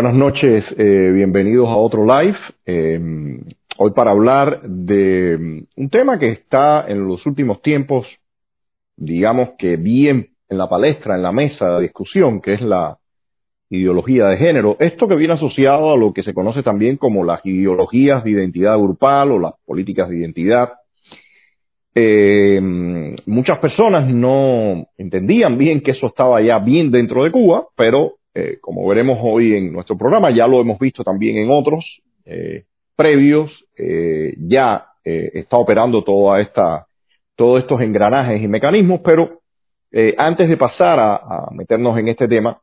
Buenas noches, eh, bienvenidos a otro live. Eh, hoy para hablar de mm, un tema que está en los últimos tiempos, digamos que bien en la palestra, en la mesa de discusión, que es la ideología de género. Esto que viene asociado a lo que se conoce también como las ideologías de identidad grupal o las políticas de identidad. Eh, muchas personas no entendían bien que eso estaba ya bien dentro de Cuba, pero eh, como veremos hoy en nuestro programa, ya lo hemos visto también en otros eh, previos, eh, ya está operando toda esta, todos estos engranajes y mecanismos, pero antes de pasar a, a, meternos en este tema,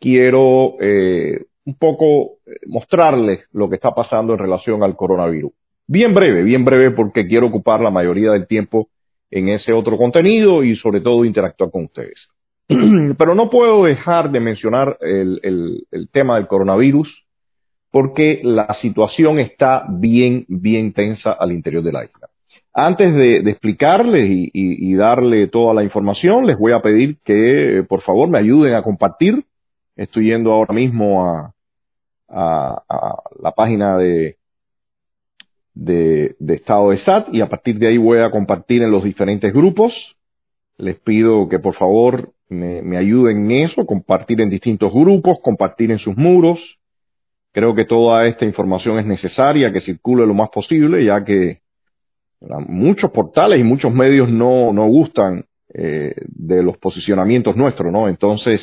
quiero un poco mostrarles lo que está pasando en relación al coronavirus. Bien breve, bien breve porque quiero ocupar la mayoría del tiempo en ese otro contenido y sobre todo interactuar con ustedes. Pero no puedo dejar de mencionar el, tema del coronavirus porque la situación está bien, bien tensa al interior de la isla. Antes de, explicarles y, y, darle toda la información, les voy a pedir que por favor me ayuden a compartir. Estoy yendo ahora mismo a, la página de, de, estado de SAT y a partir de ahí voy a compartir en los diferentes grupos. Les pido que por favor me, ayuden en eso, compartir en distintos grupos, compartir en sus muros. Creo que toda esta información es necesaria que circule lo más posible, ya que muchos portales y muchos medios no, no gustan eh, de los posicionamientos nuestros, ¿no? Entonces,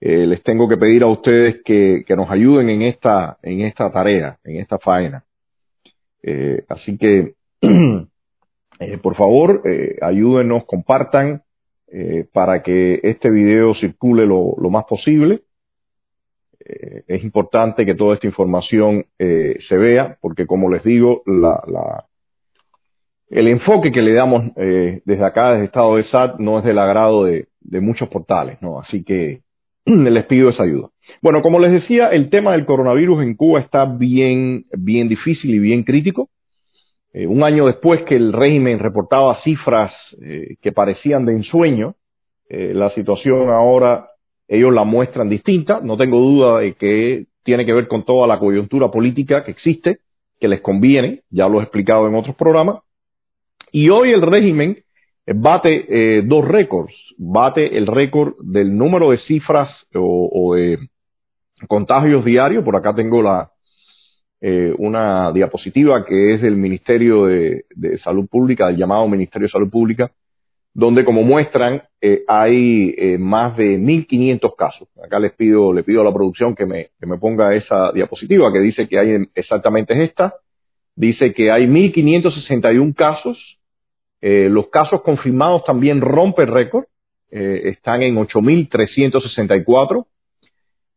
eh, les tengo que pedir a ustedes que, que, nos ayuden en esta, en esta tarea, en esta faena. Eh, así que, eh, por favor, eh, ayúdenos, compartan, eh, para que este video circule lo, más posible. Eh, es importante que toda esta información eh, se vea, porque como les digo, la, la, el enfoque que le damos eh, desde acá, desde Estado de SAT, no es del agrado de, de muchos portales, ¿no? Así que les pido esa ayuda. Bueno, como les decía, el tema del coronavirus en Cuba está bien, bien difícil y bien crítico. Eh, un año después que el régimen reportaba cifras eh, que parecían de ensueño, eh, la situación ahora ellos la muestran distinta. No tengo duda de que tiene que ver con toda la coyuntura política que existe, que les conviene, ya lo he explicado en otros programas. Y hoy el régimen bate dos récords. Bate el récord del número de cifras o de contagios diarios. Por acá tengo la, eh, una diapositiva que es del Ministerio de, Salud Pública, del llamado Ministerio de Salud Pública, donde como muestran eh, hay eh, más de 1.500 casos. Acá les pido, le pido a la producción que me, que me ponga esa diapositiva que dice que hay exactamente esta. Dice que hay 1.561 casos. Los casos confirmados también rompen récord. Están en 8.364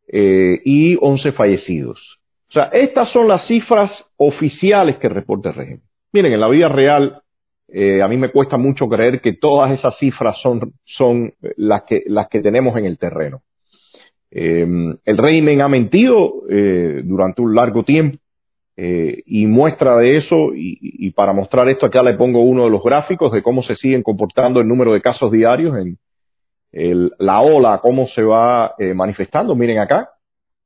eh, y 11 fallecidos. O sea, estas son las cifras oficiales que reporta el régimen. Miren, en la vida real, eh, a mí me cuesta mucho creer que todas esas cifras son, son las, que, las que tenemos en el terreno. Eh, el régimen ha mentido eh, durante un largo tiempo eh, y muestra de eso, y, y, para mostrar esto acá le pongo uno de los gráficos de cómo se siguen comportando el número de casos diarios en el, la ola, cómo se va eh, manifestando. Miren acá,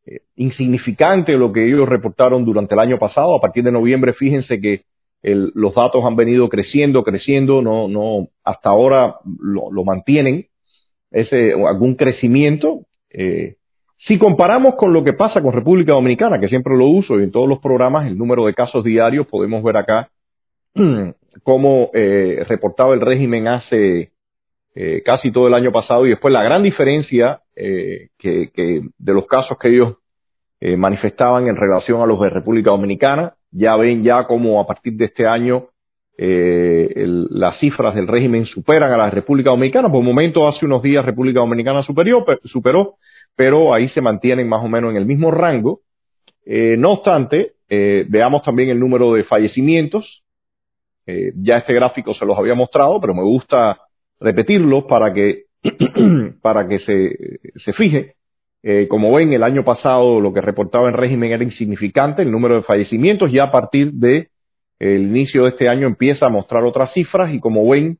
eh, insignificante lo que ellos reportaron durante el año pasado. A partir de noviembre, fíjense que los datos han venido creciendo, creciendo, no, no, hasta ahora lo, lo mantienen, ese, algún crecimiento. Eh, si comparamos con lo que pasa con República Dominicana, que siempre lo uso y en todos los programas, el número de casos diarios, podemos ver acá cómo eh, reportaba el régimen hace eh, casi todo el año pasado y después la gran diferencia eh, que, de los casos que ellos eh, manifestaban en relación a los de República Dominicana. Ya ven ya como a partir de este año eh, las cifras del régimen superan a la República Dominicana. Por un momento, hace unos días, República Dominicana superó, pero ahí se mantienen más o menos en el mismo rango. No obstante, veamos también el número de fallecimientos. Ya este gráfico se los había mostrado, pero me gusta repetirlo para que, para que se, se fije. Eh, como ven, el año pasado lo que reportaba el régimen era insignificante, el número de fallecimientos, ya a partir de el inicio de este año empieza a mostrar otras cifras y como ven,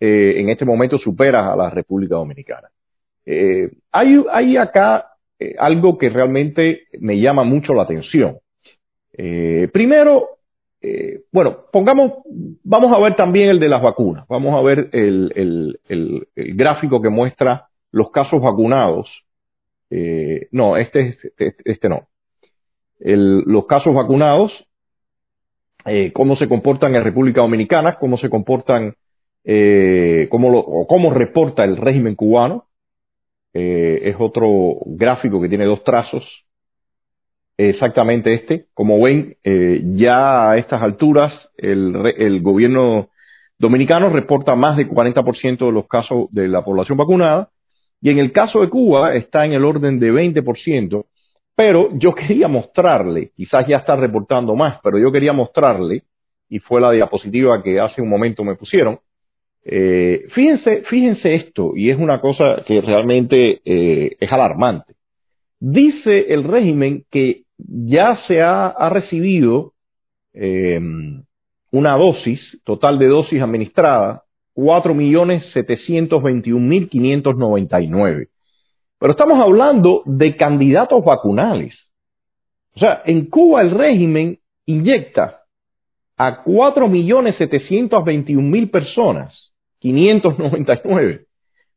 eh, en este momento supera a la República Dominicana. Eh, hay, hay acá algo que realmente me llama mucho la atención. Primero, eh, bueno, pongamos, vamos a ver también el de las vacunas. Vamos a ver el, gráfico que muestra los casos vacunados. Eh, no, este, este, este no. Los casos vacunados, eh, cómo se comportan en República Dominicana, cómo se comportan, cómo, lo, o cómo reporta el régimen cubano. Es otro gráfico que tiene dos trazos exactamente este. Como ven, eh, ya a estas alturas el, gobierno dominicano reporta más del 40% de los casos de la población vacunada y en el caso de Cuba está en el orden de 20%, pero yo quería mostrarle, quizás ya está reportando más, pero yo quería mostrarle, y fue la diapositiva que hace un momento me pusieron, eh, fíjense, fíjense esto, y es una cosa que realmente eh, es alarmante. Dice el régimen que ya se ha, recibido eh, una dosis, total de dosis administrada, 4.721.599. Pero estamos hablando de candidatos vacunales. O sea, en Cuba el régimen inyecta a 4.721.000 personas, 599,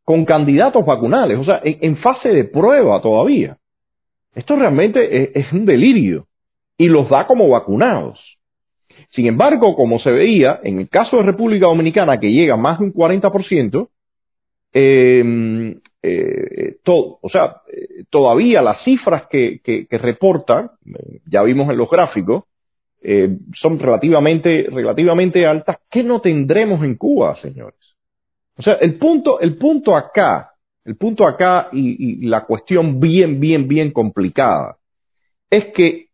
con candidatos vacunales, o sea, en fase de prueba todavía. Esto realmente es, un delirio y los da como vacunados. Sin embargo, como se veía, en el caso de República Dominicana, que llega a más de un 40%, eh, eh, todo, o sea, eh, todavía las cifras que, que, que reportan, ya vimos en los gráficos, eh, son relativamente, relativamente altas. ¿Qué no tendremos en Cuba, señores? O sea, el punto, el punto acá el punto acá y, la cuestión bien, bien, bien complicada es que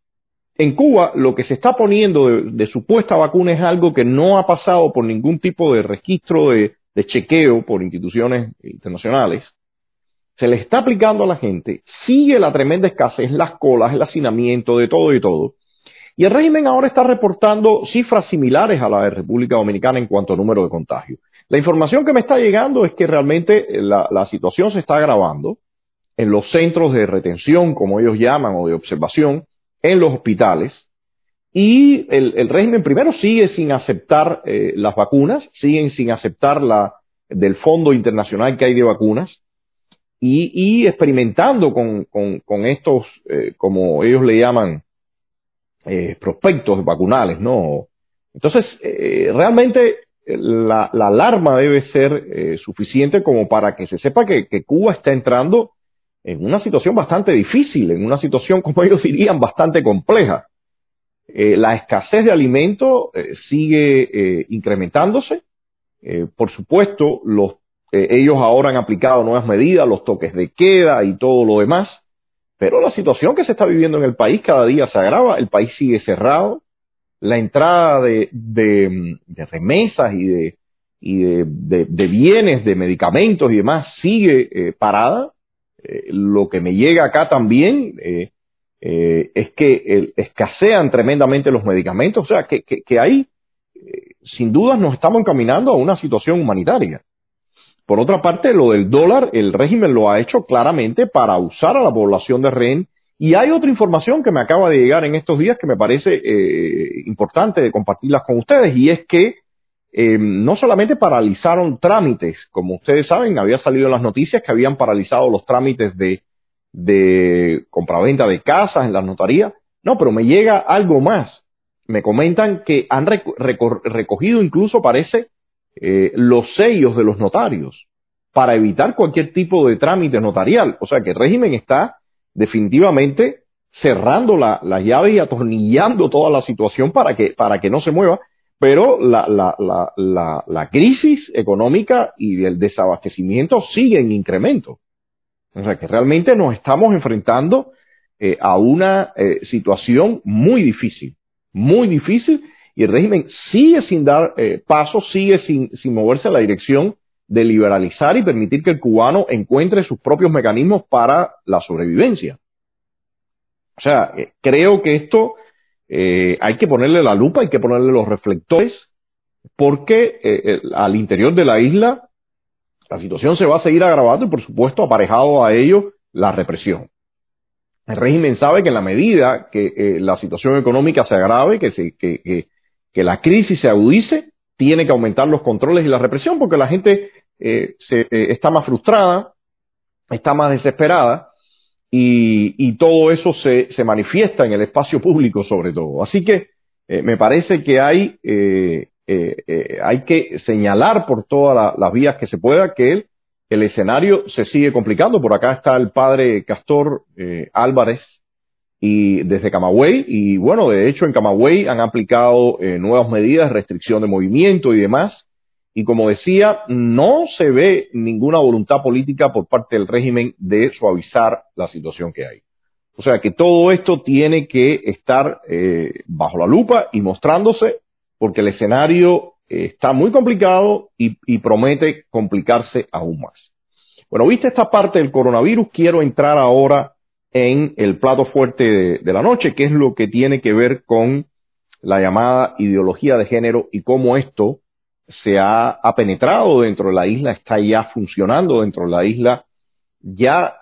en Cuba lo que se está poniendo de, de, supuesta vacuna es algo que no ha pasado por ningún tipo de registro de, de chequeo por instituciones internacionales. Se le está aplicando a la gente, sigue la tremenda escasez, las colas, el hacinamiento, de todo y todo. Y el régimen ahora está reportando cifras similares a la de República Dominicana en cuanto a número de contagios. La información que me está llegando es que realmente la, la, situación se está agravando en los centros de retención, como ellos llaman, o de observación, en los hospitales. Y el, régimen primero sigue sin aceptar eh, las vacunas, siguen sin aceptar la del fondo internacional que hay de vacunas y, experimentando con estos, eh, como ellos le llaman, eh, prospectos vacunales, ¿no? Entonces, eh, realmente la, la, alarma debe ser eh, suficiente como para que se sepa que, Cuba está entrando en una situación bastante difícil, en una situación, como ellos dirían, bastante compleja. Eh, la escasez de alimentos eh, sigue incrementándose. Por supuesto, los, ellos ahora han aplicado nuevas medidas, los toques de queda y todo lo demás, pero la situación que se está viviendo en el país cada día se agrava, el país sigue cerrado, la entrada de, de, remesas y, de, y de, bienes, de medicamentos y demás sigue eh, parada. Eh, lo que me llega acá también eh, es que escasean tremendamente los medicamentos, o sea, que, que, que ahí sin dudas nos estamos encaminando a una situación humanitaria. Por otra parte, lo del dólar, el régimen lo ha hecho claramente para usar a la población de rehén y hay otra información que me acaba de llegar en estos días que me parece eh, importante de compartirlas con ustedes y es que eh, no solamente paralizaron trámites, como ustedes saben, había salido en las noticias que habían paralizado los trámites de, de compraventa de casas en las notarías, no, pero me llega algo más. Me comentan que han recogido incluso, parece, eh, los sellos de los notarios para evitar cualquier tipo de trámite notarial. O sea que el régimen está definitivamente cerrando la, la llave y atornillando toda la situación para que, para que no se mueva, pero la, la, la crisis económica y el desabastecimiento sigue en incremento. O sea, que realmente nos estamos enfrentando eh, a una eh, situación muy difícil, muy difícil, y el régimen sigue sin dar eh, pasos, sigue sin, sin moverse en la dirección de liberalizar y permitir que el cubano encuentre sus propios mecanismos para la sobrevivencia. O sea, eh, creo que esto eh, hay que ponerle la lupa, hay que ponerle los reflectores, porque eh, al interior de la isla la situación se va a seguir agravando y, por supuesto, aparejado a ello la represión. El régimen sabe que en la medida que la situación económica se agrave, que, se, que, que la crisis se agudice, tiene que aumentar los controles y la represión porque la gente eh, se, eh, está más frustrada, está más desesperada y, y todo eso se, se, manifiesta en el espacio público sobre todo. Así que eh, me parece que hay, eh, hay que señalar por todas la, las vías que se pueda que el, el, escenario se sigue complicando. Por acá está el padre Castor Álvarez y desde Camagüey y bueno, de hecho en Camagüey han aplicado nuevas medidas, restricción de movimiento y demás y como decía, no se ve ninguna voluntad política por parte del régimen de suavizar la situación que hay. O sea que todo esto tiene que estar eh, bajo la lupa y mostrándose porque el escenario eh, está muy complicado y, promete complicarse aún más. Bueno, viste esta parte del coronavirus, quiero entrar ahora en el plato fuerte de, la noche, que es lo que tiene que ver con la llamada ideología de género y cómo esto se ha, ha, penetrado dentro de la isla, está ya funcionando dentro de la isla, ya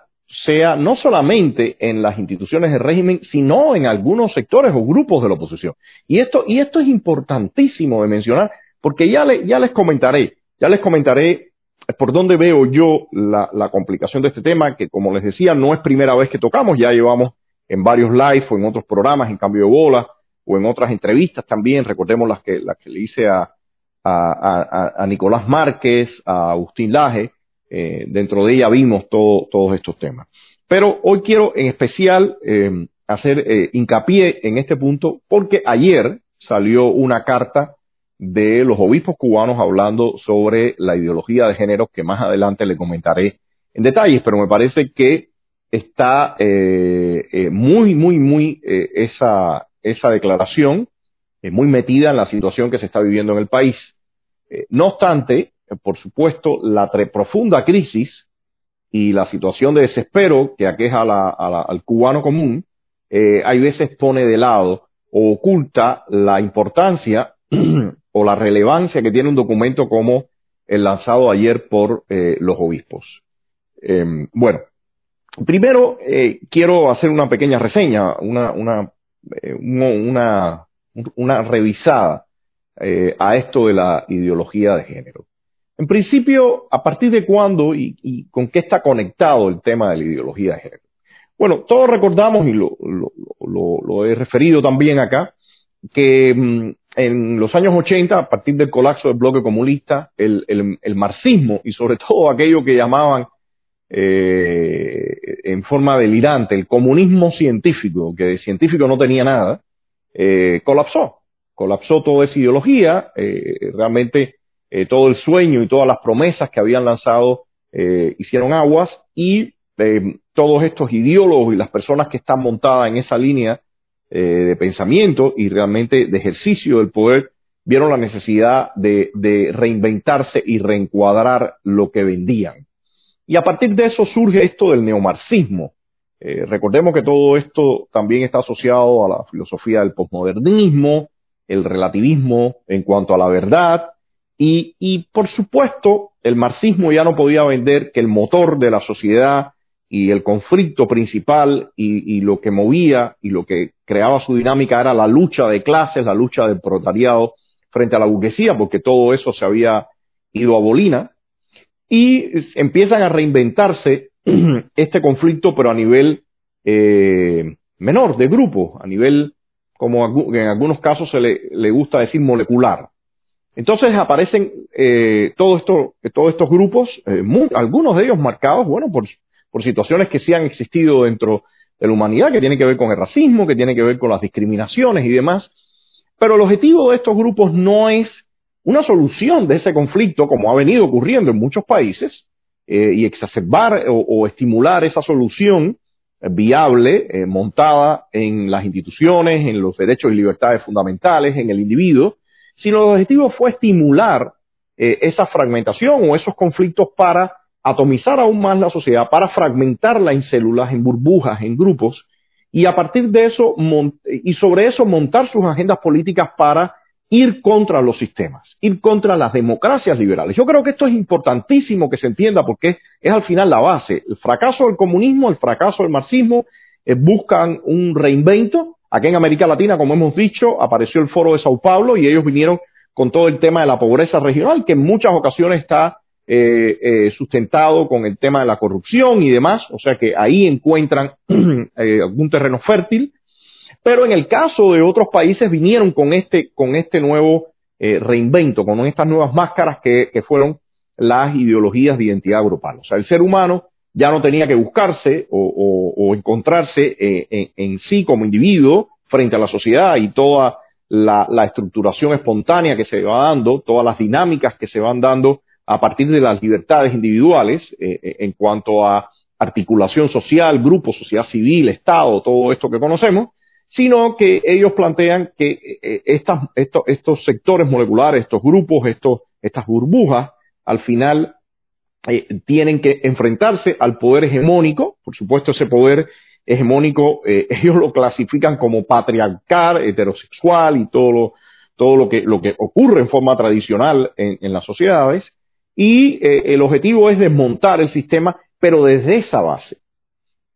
sea no solamente en las instituciones del régimen, sino en algunos sectores o grupos de la oposición. Y esto, y esto es importantísimo de mencionar, porque ya, le, ya les comentaré, ya les comentaré por dónde veo yo la, complicación de este tema, que como les decía, no es primera vez que tocamos, ya llevamos en varios live o en otros programas, en cambio de bola, o en otras entrevistas también, recordemos las que, las que le hice a, a, a, Nicolás Márquez, a Agustín Laje, eh, dentro de ella vimos todo, todos estos temas. Pero hoy quiero en especial eh, hacer eh, hincapié en este punto porque ayer salió una carta de los obispos cubanos hablando sobre la ideología de género que más adelante le comentaré en detalles, pero me parece que está eh, eh, muy, muy, muy eh, esa, esa declaración muy metida en la situación que se está viviendo en el país. Eh, no obstante, por supuesto, la profunda crisis y la situación de desespero que aqueja la, a la, al cubano común, eh, hay veces pone de lado o oculta la importancia o la relevancia que tiene un documento como el lanzado ayer por eh, los obispos. Eh, bueno, primero eh, quiero hacer una pequeña reseña, una, eh, revisada a esto de la ideología de género. En principio, ¿a partir de cuándo y, con qué está conectado el tema de la ideología de género? Bueno, todos recordamos, y lo, lo, lo, he referido también acá, que mmm, en los años 80, a partir del colapso del bloque comunista, el, marxismo y sobre todo aquello que llamaban eh, en forma delirante el comunismo científico, que de científico no tenía nada, eh, colapsó. Colapsó toda esa ideología, eh, realmente eh, todo el sueño y todas las promesas que habían lanzado eh, hicieron aguas y todos estos ideólogos y las personas que están montadas en esa línea eh, de pensamiento y realmente de ejercicio del poder vieron la necesidad de, reinventarse y reencuadrar lo que vendían. Y a partir de eso surge esto del neomarxismo. Eh, recordemos que todo esto también está asociado a la filosofía del posmodernismo, el relativismo en cuanto a la verdad y, por supuesto el marxismo ya no podía vender que el motor de la sociedad y el conflicto principal y, lo que movía y lo que creaba su dinámica era la lucha de clases, la lucha del proletariado frente a la burguesía, porque todo eso se había ido a bolina, y empiezan a reinventarse este conflicto, pero a nivel eh, menor, de grupo, a nivel como en algunos casos se le, gusta decir molecular. Entonces aparecen eh, todo todos estos grupos, eh, algunos de ellos marcados, bueno, por, por situaciones que sí han existido dentro de la humanidad, que tienen que ver con el racismo, que tienen que ver con las discriminaciones y demás. Pero el objetivo de estos grupos no es una solución de ese conflicto, como ha venido ocurriendo en muchos países, y exacerbar o, estimular esa solución viable montada en las instituciones, en los derechos y libertades fundamentales, en el individuo, sino el objetivo fue estimular esa fragmentación o esos conflictos para atomizar aún más la sociedad, para fragmentarla en células, en burbujas, en grupos, y a partir de eso, y sobre eso montar sus agendas políticas para ir contra los sistemas, ir contra las democracias liberales. Yo creo que esto es importantísimo que se entienda porque es al final la base. El fracaso del comunismo, el fracaso del marxismo, eh, buscan un reinvento. Aquí en América Latina, como hemos dicho, apareció el foro de Sao Paulo y ellos vinieron con todo el tema de la pobreza regional, que en muchas ocasiones está eh, eh, sustentado con el tema de la corrupción y demás, o sea que ahí encuentran eh, algún terreno fértil, pero en el caso de otros países vinieron con este, con este nuevo reinvento, con estas nuevas máscaras que, fueron las ideologías de identidad grupal. O sea, el ser humano ya no tenía que buscarse o, encontrarse en, sí como individuo frente a la sociedad y toda la, la, estructuración espontánea que se va dando, todas las dinámicas que se van dando a partir de las libertades individuales eh, eh, en cuanto a articulación social, grupo, sociedad civil, Estado, todo esto que conocemos, sino que ellos plantean que eh, estas, estos, estos, sectores moleculares, estos grupos, estos, estas burbujas, al final tienen que enfrentarse al poder hegemónico, por supuesto ese poder hegemónico ellos lo clasifican como patriarcal, heterosexual y todo lo, todo lo que, lo que ocurre en forma tradicional en las sociedades, y eh, el objetivo es desmontar el sistema, pero desde esa base.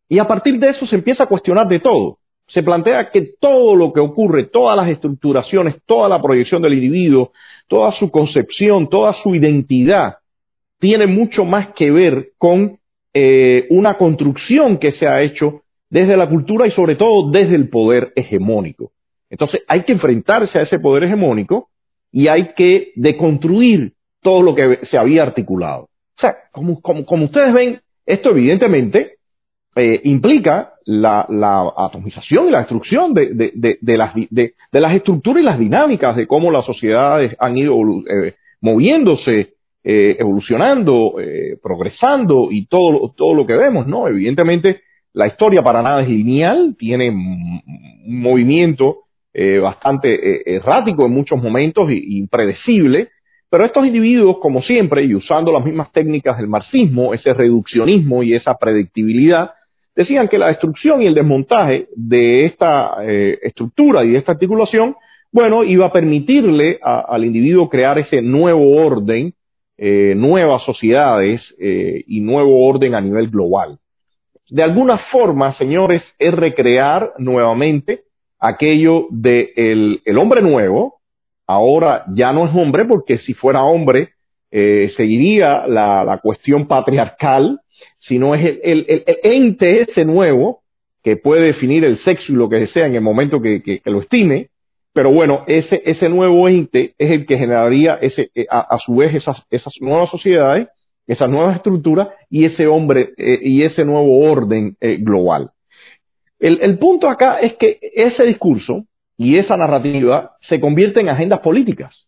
Y a partir de eso se empieza a cuestionar de todo. Se plantea que todo lo que ocurre, todas las estructuraciones, toda la proyección del individuo, toda su concepción, toda su identidad, tiene mucho más que ver con eh, una construcción que se ha hecho desde la cultura y sobre todo desde el poder hegemónico. Entonces hay que enfrentarse a ese poder hegemónico y hay que deconstruir todo lo que se había articulado. O sea, como, como, ustedes ven, esto evidentemente eh, implica la, atomización y la destrucción de, de, las, de, las estructuras y las dinámicas de cómo las sociedades han ido eh, moviéndose, eh, evolucionando, progresando y todo, todo lo que vemos, ¿no? Evidentemente, la historia para nada es lineal, tiene un movimiento bastante errático en muchos momentos e impredecible, pero estos individuos, como siempre, y usando las mismas técnicas del marxismo, ese reduccionismo y esa predictibilidad, decían que la destrucción y el desmontaje de esta eh, estructura y de esta articulación, bueno, iba a permitirle al individuo crear ese nuevo orden, eh, nuevas sociedades eh, y nuevo orden a nivel global. De alguna forma, señores, es recrear nuevamente aquello del el hombre nuevo, ahora ya no es hombre porque si fuera hombre eh, seguiría la, cuestión patriarcal, sino es el, ente ese nuevo que puede definir el sexo y lo que desea en el momento que, lo estime, pero bueno, ese, nuevo ente es el que generaría ese, eh, a, su vez esas, nuevas sociedades, esas nuevas estructuras y ese hombre eh, y ese nuevo orden global. El punto acá es que ese discurso, y esa narrativa se convierte en agendas políticas.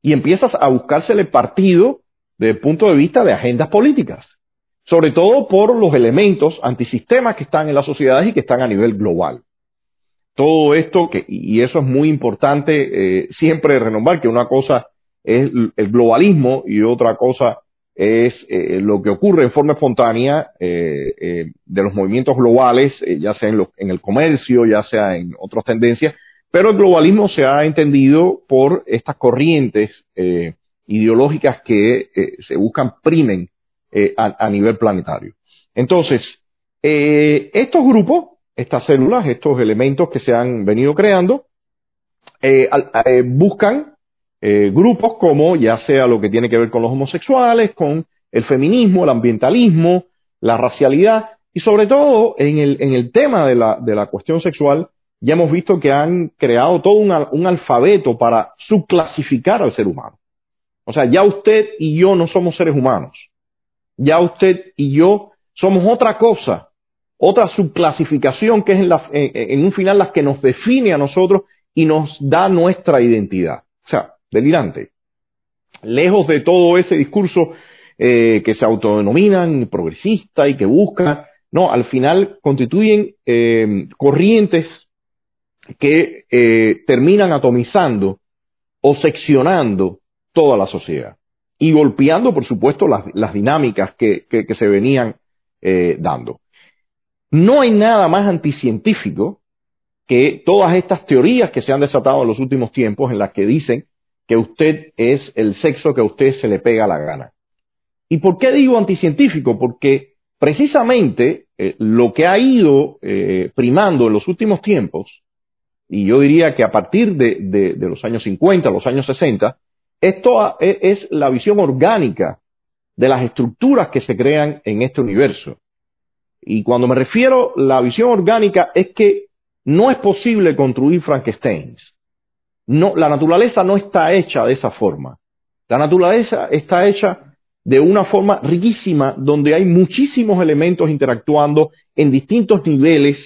Y empiezas a buscársele partido desde el punto de vista de agendas políticas, sobre todo por los elementos antisistemas que están en las sociedades y que están a nivel global. Todo esto, que, y eso es muy importante eh, siempre renombrar, que una cosa es el globalismo y otra cosa es eh, lo que ocurre en forma espontánea eh, eh, de los movimientos globales, ya sea en, en, el comercio, ya sea en otras tendencias, pero el globalismo se ha entendido por estas corrientes ideológicas que se buscan primen a, nivel planetario. Entonces, estos grupos, estas células, estos elementos que se han venido creando, buscan eh, grupos como ya sea lo que tiene que ver con los homosexuales, con el feminismo, el ambientalismo, la racialidad y sobre todo en el, en el tema de la, de la cuestión sexual, ya hemos visto que han creado todo un, un alfabeto para subclasificar al ser humano. O sea, ya usted y yo no somos seres humanos. Ya usted y yo somos otra cosa, otra subclasificación que es en, la, en, un final las que nos define a nosotros y nos da nuestra identidad. O sea, delirante. Lejos de todo ese discurso eh, que se autodenominan progresistas y que buscan, no, al final constituyen eh, corrientes que eh, terminan atomizando o seccionando toda la sociedad y golpeando, por supuesto, las, las dinámicas que, que, que, se venían dando. No hay nada más anticientífico que todas estas teorías que se han desatado en los últimos tiempos en las que dicen que usted es el sexo que a usted se le pega la gana. ¿Y por qué digo anticientífico? Porque precisamente eh, lo que ha ido eh, primando en los últimos tiempos, y yo diría que a partir de, los años 50, los años 60, esto es la visión orgánica de las estructuras que se crean en este universo. Y cuando me refiero a la visión orgánica es que no es posible construir Frankensteins. No, la naturaleza no está hecha de esa forma. La naturaleza está hecha de una forma riquísima donde hay muchísimos elementos interactuando en distintos niveles.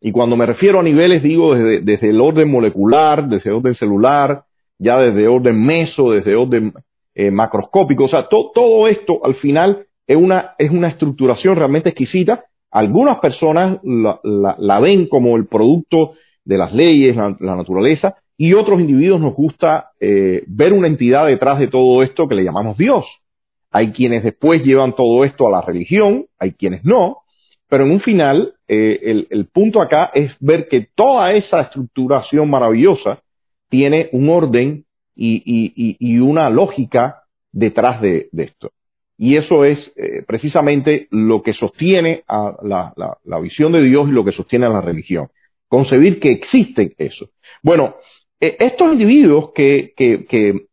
Y cuando me refiero a niveles digo desde, desde el orden molecular, desde el orden celular, ya desde orden meso, desde orden eh, macroscópico. O sea, to, todo esto al final es una, es una estructuración realmente exquisita. Algunas personas la, la, la ven como el producto de las leyes, la naturaleza, y otros individuos nos gusta eh, ver una entidad detrás de todo esto que le llamamos Dios. Hay quienes después llevan todo esto a la religión, hay quienes no, pero en un final eh, el, punto acá es ver que toda esa estructuración maravillosa tiene un orden y, una lógica detrás de, esto. Y eso es eh, precisamente lo que sostiene la, la, visión de Dios y lo que sostiene a la religión. Concebir que existe eso. Bueno, estos individuos que,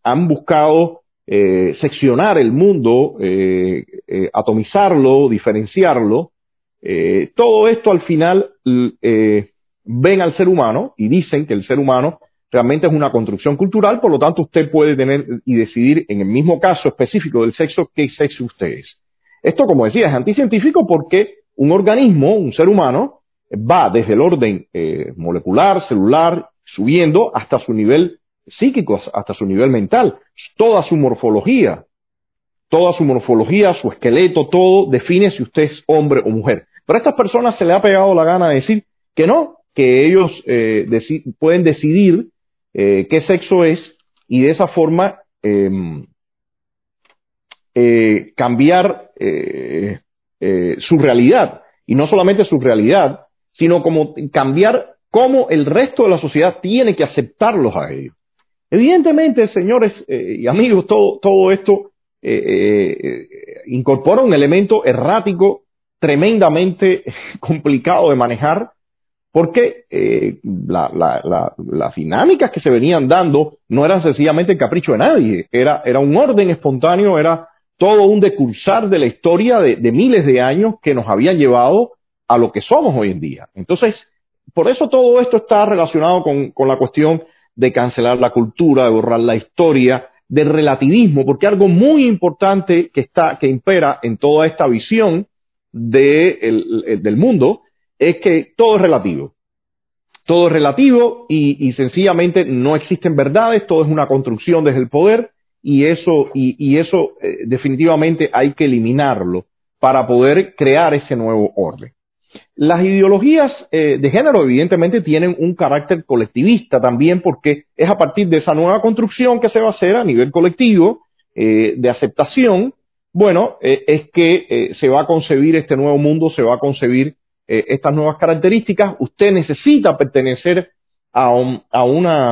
han buscado eh, seccionar el mundo, eh, atomizarlo, diferenciarlo, todo esto al final ven al ser humano y dicen que el ser humano realmente es una construcción cultural, por lo tanto usted puede tener y decidir en el mismo caso específico del sexo qué sexo usted es. Esto, como decía, es anticientífico porque un organismo, un ser humano, va desde el orden eh, molecular, celular, subiendo hasta su nivel psíquico, hasta su nivel mental. Toda su morfología, toda su morfología, su esqueleto, todo define si usted es hombre o mujer. Pero a estas personas se le ha pegado la gana de decir que no, que ellos eh, pueden decidir eh, qué sexo es y de esa forma eh, eh, cambiar su realidad. Y no solamente su realidad, sino como cambiar cómo el resto de la sociedad tiene que aceptarlos a ellos. Evidentemente, señores eh, y amigos, todo, todo esto incorpora un elemento errático tremendamente complicado de manejar porque eh, la, la, la, las dinámicas que se venían dando no eran sencillamente el capricho de nadie, era, era un orden espontáneo, era todo un decursar de la historia de, de, miles de años que nos habían llevado a lo que somos hoy en día. Entonces, por eso todo esto está relacionado con, la cuestión de cancelar la cultura, de borrar la historia, del relativismo, porque algo muy importante que está, que impera en toda esta visión de el, del mundo es que todo es relativo. Todo es relativo y, y, sencillamente no existen verdades, todo es una construcción desde el poder y eso, y, y eso eh, definitivamente hay que eliminarlo para poder crear ese nuevo orden. Las ideologías eh, de género evidentemente tienen un carácter colectivista también porque es a partir de esa nueva construcción que se va a hacer a nivel colectivo eh, de aceptación, bueno, eh, es que se va a concebir este nuevo mundo, se va a concebir estas nuevas características, usted necesita pertenecer a, un, a, una,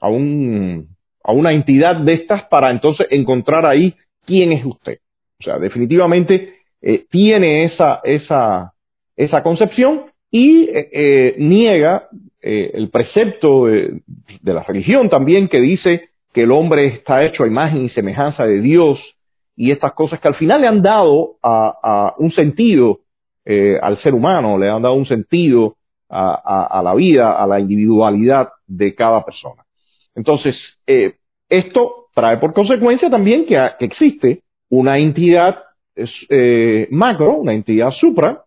a, un, a una entidad de estas para entonces encontrar ahí quién es usted. O sea, definitivamente tiene esa, esa, esa concepción y eh, eh niega eh, el precepto de, la religión también que dice que el hombre está hecho a imagen y semejanza de Dios y estas cosas que al final le han dado a, a un sentido eh, al ser humano, le han dado un sentido a, a, la vida, a la individualidad de cada persona. Entonces, esto trae por consecuencia también que, existe una entidad macro, una entidad supra,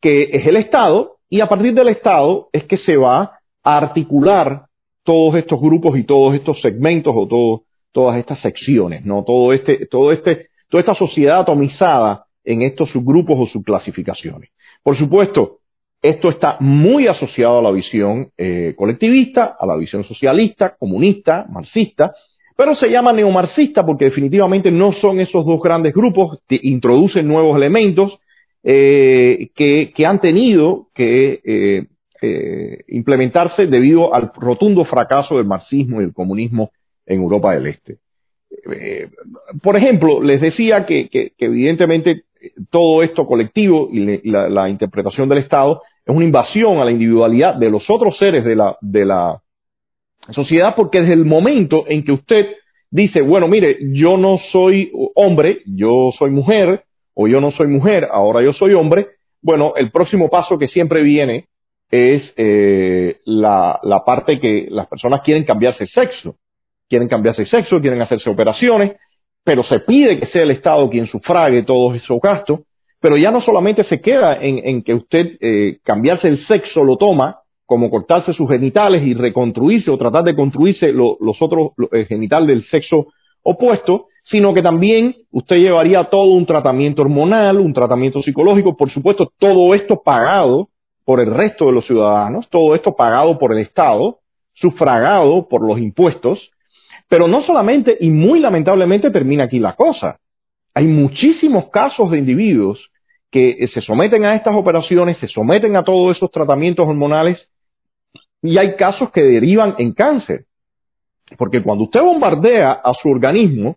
que es el Estado, y a partir del Estado es que se va a articular todos estos grupos y todos estos segmentos o todas estas secciones, ¿no? Todo este, todo este, toda esta sociedad atomizada en estos subgrupos o subclasificaciones. Por supuesto, esto está muy asociado a la visión eh, colectivista, a la visión socialista, comunista, marxista, pero se llama neomarxista porque definitivamente no son esos dos grandes grupos, que introducen nuevos elementos eh, que, han tenido que eh, eh, implementarse debido al rotundo fracaso del marxismo y el comunismo en Europa del Este. por ejemplo, les decía que, evidentemente todo esto colectivo y la, interpretación del Estado es una invasión a la individualidad de los otros seres de la, de la sociedad porque desde el momento en que usted dice, bueno, mire, yo no soy hombre, yo soy mujer, o yo no soy mujer, ahora yo soy hombre, bueno, el próximo paso que siempre viene es eh, la, la, parte que las personas quieren cambiarse el sexo, quieren cambiarse el sexo, quieren hacerse operaciones, pero se pide que sea el Estado quien sufrague todos esos gastos, pero ya no solamente se queda en, que usted eh, cambiarse el sexo lo toma como cortarse sus genitales y reconstruirse o tratar de construirse los otros el genital del sexo opuesto, sino que también usted llevaría todo un tratamiento hormonal, un tratamiento psicológico, por supuesto, todo esto pagado por el resto de los ciudadanos, todo esto pagado por el Estado, sufragado por los impuestos, pero no solamente y muy lamentablemente termina aquí la cosa. Hay muchísimos casos de individuos que se someten a estas operaciones, se someten a todos esos tratamientos hormonales y hay casos que derivan en cáncer. Porque cuando usted bombardea a su organismo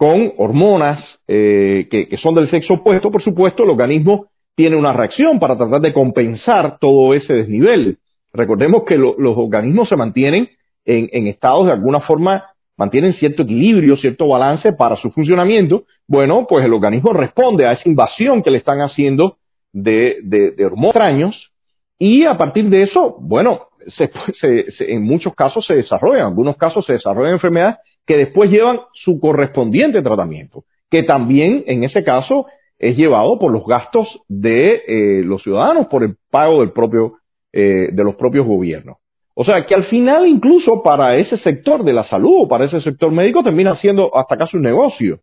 con hormonas eh, que, son del sexo opuesto, por supuesto, el organismo tiene una reacción para tratar de compensar todo ese desnivel. Recordemos que los organismos se mantienen en, estados de alguna forma, mantienen cierto equilibrio, cierto balance para su funcionamiento. Bueno, pues el organismo responde a esa invasión que le están haciendo de, hormonas extraños y a partir de eso, bueno, en muchos casos se desarrollan, en algunos casos se desarrollan enfermedades que después llevan su correspondiente tratamiento, que también en ese caso es llevado por los gastos de eh, los ciudadanos, por el pago del propio, eh, de los propios gobiernos. O sea que al final incluso para ese sector de la salud o para ese sector médico termina siendo hasta casi un negocio.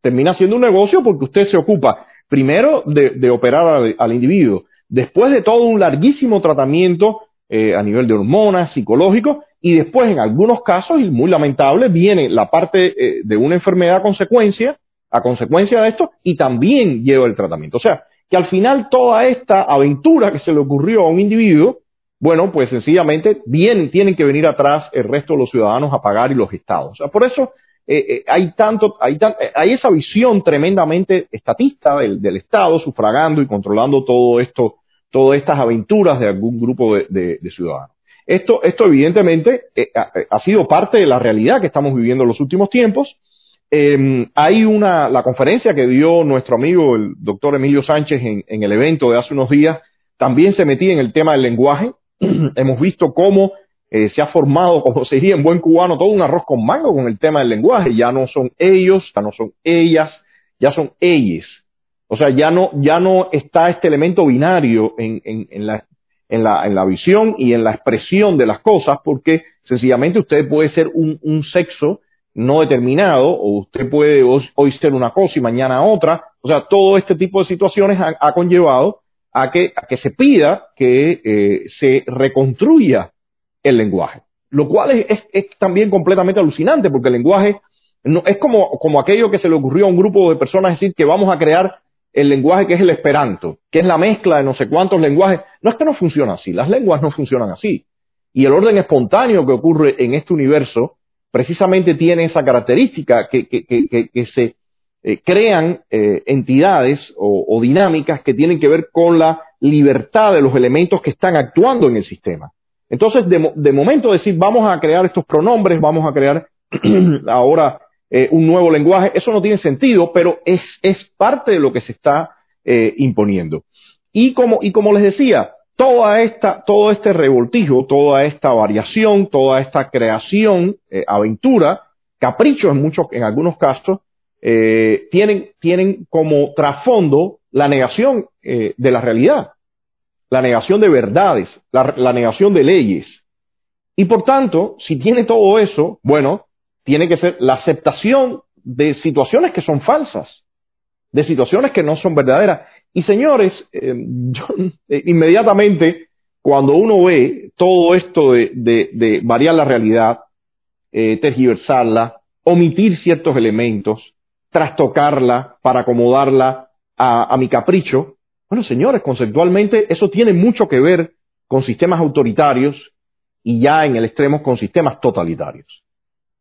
Termina siendo un negocio porque usted se ocupa primero de, operar al individuo, después de todo un larguísimo tratamiento eh, a nivel de hormonas, psicológico, y después en algunos casos, y muy lamentable, viene la parte eh, de una enfermedad a consecuencia, a consecuencia de esto, y también lleva el tratamiento. O sea, que al final toda esta aventura que se le ocurrió a un individuo, bueno, pues sencillamente bien, tienen que venir atrás el resto de los ciudadanos a pagar y los estados. O sea, por eso eh, hay tanto, hay, hay, esa visión tremendamente estatista del, del Estado sufragando y controlando todo esto todas estas aventuras de algún grupo de, ciudadanos. Esto, esto evidentemente eh, ha, sido parte de la realidad que estamos viviendo en los últimos tiempos. Em, hay una, la conferencia que dio nuestro amigo el doctor Emilio Sánchez en, el evento de hace unos días, también se metía en el tema del lenguaje. Hemos visto cómo eh, se ha formado, como se diría en buen cubano, todo un arroz con mango con el tema del lenguaje. Ya no son ellos, ya no son ellas, ya son ellos. O sea, ya no, ya no está este elemento binario en, en, en, la, en, la, en la visión y en la expresión de las cosas, porque sencillamente usted puede ser un, un sexo no determinado, o usted puede hoy ser una cosa y mañana otra. O sea, todo este tipo de situaciones ha, conllevado a que, a que se pida que eh, se reconstruya el lenguaje. Lo cual es, es, es, también completamente alucinante, porque el lenguaje no, es como, como aquello que se le ocurrió a un grupo de personas decir que vamos a crear el lenguaje que es el esperanto, que es la mezcla de no sé cuántos lenguajes. No es que no funciona así, las lenguas no funcionan así. Y el orden espontáneo que ocurre en este universo precisamente tiene esa característica que, se eh, crean eh, entidades o, dinámicas que tienen que ver con la libertad de los elementos que están actuando en el sistema. Entonces, de, de momento decir, vamos a crear estos pronombres, vamos a crear ahora eh, un nuevo lenguaje, eso no tiene sentido, pero es, es parte de lo que se está eh, imponiendo. Y como, y como les decía, toda esta, todo este revoltijo, toda esta variación, toda esta creación, eh, aventura, capricho en muchos, en algunos casos, tienen, tienen como trasfondo la negación de la realidad, la negación de verdades, la negación de leyes. Y por tanto, si tiene todo eso, bueno, tiene que ser la aceptación de situaciones que son falsas, de situaciones que no son verdaderas. Y señores, eh, eh, inmediatamente cuando uno ve todo esto de, de, variar la realidad, eh, tergiversarla, omitir ciertos elementos, trastocarla para acomodarla a, a mi capricho, bueno, señores, conceptualmente eso tiene mucho que ver con sistemas autoritarios y ya en el extremo con sistemas totalitarios.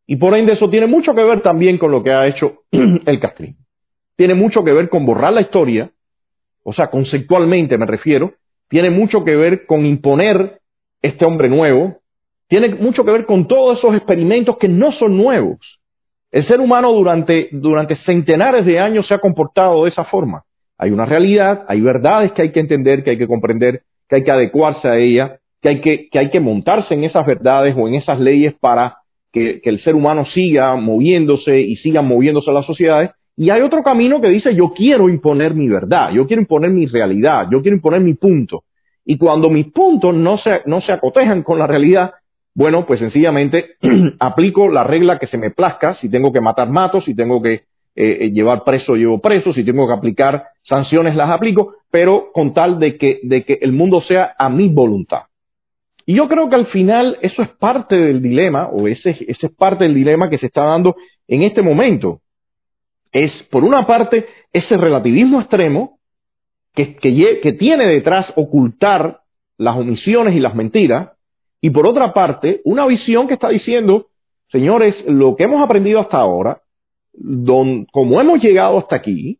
Y por ende eso tiene mucho que ver también con lo que ha hecho el castrismo. Tiene mucho que ver con borrar la historia, o sea, conceptualmente me refiero, tiene mucho que ver con imponer este hombre nuevo, tiene mucho que ver con todos esos experimentos que no son nuevos. El ser humano durante, durante centenares de años se ha comportado de esa forma. Hay una realidad, hay verdades que hay que entender, que hay que comprender, que hay que adecuarse a ella, que hay que, que, hay que montarse en esas verdades o en esas leyes para que, que el ser humano siga moviéndose y sigan moviéndose las sociedades. Y hay otro camino que dice yo quiero imponer mi verdad, yo quiero imponer mi realidad, yo quiero imponer mi punto. Y cuando mis puntos no se, no se acotejan con la realidad, bueno, pues sencillamente aplico la regla que se me plazca, si tengo que matar, mato, si tengo que eh, eh, llevar preso, llevo preso, si tengo que aplicar sanciones, las aplico, pero con tal de que, de que el mundo sea a mi voluntad. Y yo creo que al final eso es parte del dilema, o ese, es parte del dilema que se está dando en este momento. Es, por una parte, ese relativismo extremo que, tiene detrás ocultar las omisiones y las mentiras, y por otra parte, una visión que está diciendo, señores, lo que hemos aprendido hasta ahora, don, como hemos llegado hasta aquí,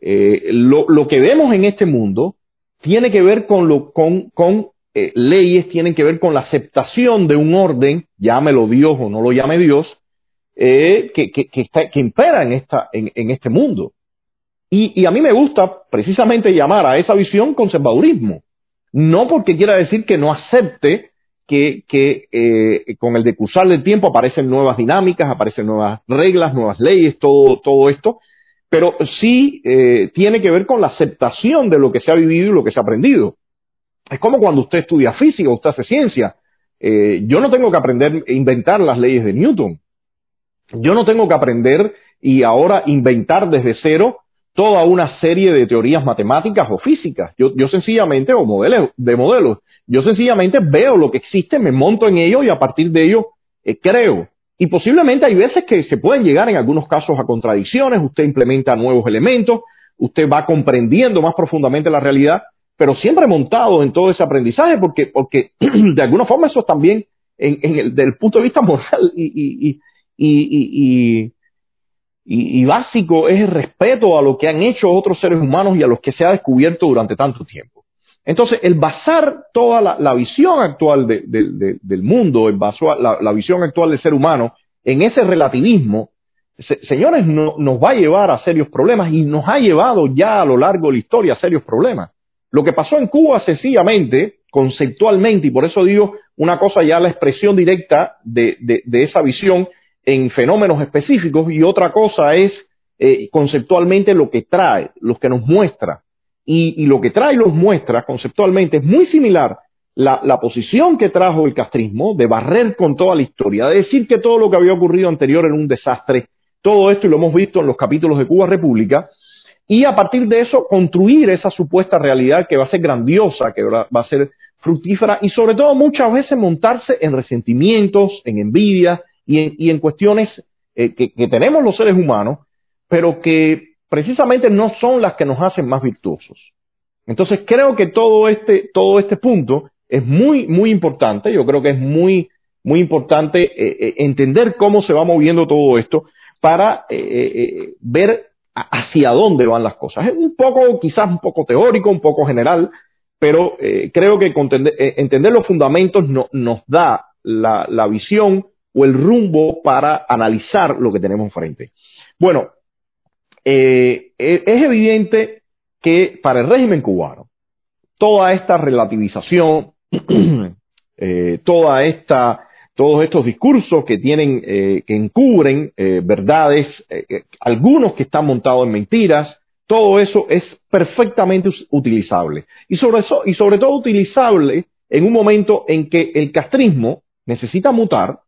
eh, lo, lo, que vemos en este mundo tiene que ver con, lo, con, con eh, leyes, tienen que ver con la aceptación de un orden, llámelo Dios o no lo llame Dios, eh, que, que, impera en, este mundo. Y, a mí me gusta precisamente llamar a esa visión conservadurismo. No porque quiera decir que no acepte que, que eh, con el decursar del tiempo aparecen nuevas dinámicas, aparecen nuevas reglas, nuevas leyes, todo, todo esto, pero sí eh, tiene que ver con la aceptación de lo que se ha vivido y lo que se ha aprendido. Es como cuando usted estudia física, usted hace ciencia. Eh, yo no tengo que aprender a inventar las leyes de Newton. Yo no tengo que aprender y ahora inventar desde cero toda una serie de teorías matemáticas o físicas. Yo, yo sencillamente, o modelos, de modelos, yo sencillamente veo lo que existe, me monto en ello y a partir de ello eh, creo. Y posiblemente hay veces que se pueden llegar en algunos casos a contradicciones, usted implementa nuevos elementos, usted va comprendiendo más profundamente la realidad, pero siempre montado en todo ese aprendizaje, porque, porque de alguna forma eso es también, en, en el, del punto de vista moral y, y, y, y, básico, es el respeto a lo que han hecho otros seres humanos y a los que se ha descubierto durante tanto tiempo. Entonces, el basar toda la, visión actual del mundo, el basar la, visión actual del ser humano en ese relativismo, señores, no, nos va a llevar a serios problemas y nos ha llevado ya a lo largo de la historia a serios problemas. Lo que pasó en Cuba sencillamente, conceptualmente, y por eso digo una cosa ya la expresión directa de, esa visión en fenómenos específicos y otra cosa es eh, conceptualmente lo que trae, lo que nos muestra. Y, lo que trae los muestra conceptualmente es muy similar la, la, posición que trajo el castrismo de barrer con toda la historia, de decir que todo lo que había ocurrido anterior era un desastre, todo esto y lo hemos visto en los capítulos de Cuba República, y a partir de eso construir esa supuesta realidad que va a ser grandiosa, que va a ser fructífera y sobre todo muchas veces montarse en resentimientos, en envidia y en, y en cuestiones eh, que, tenemos los seres humanos, pero que precisamente no son las que nos hacen más virtuosos. Entonces creo que todo este, todo este punto es muy, muy importante. Yo creo que es muy, muy importante eh, eh, entender cómo se va moviendo todo esto para eh, ver hacia dónde van las cosas. Es un poco, quizás un poco teórico, un poco general, pero creo que entender, los fundamentos nos da la, visión o el rumbo para analizar lo que tenemos enfrente. Bueno, eh, e, es evidente que para el régimen cubano, toda esta relativización, eh, toda esta, todos estos discursos que tienen, eh, que encubren verdades, algunos que están montados en mentiras, todo eso es perfectamente utilizable. Y sobre, y sobre todo utilizable en un momento en que el castrismo necesita mutar,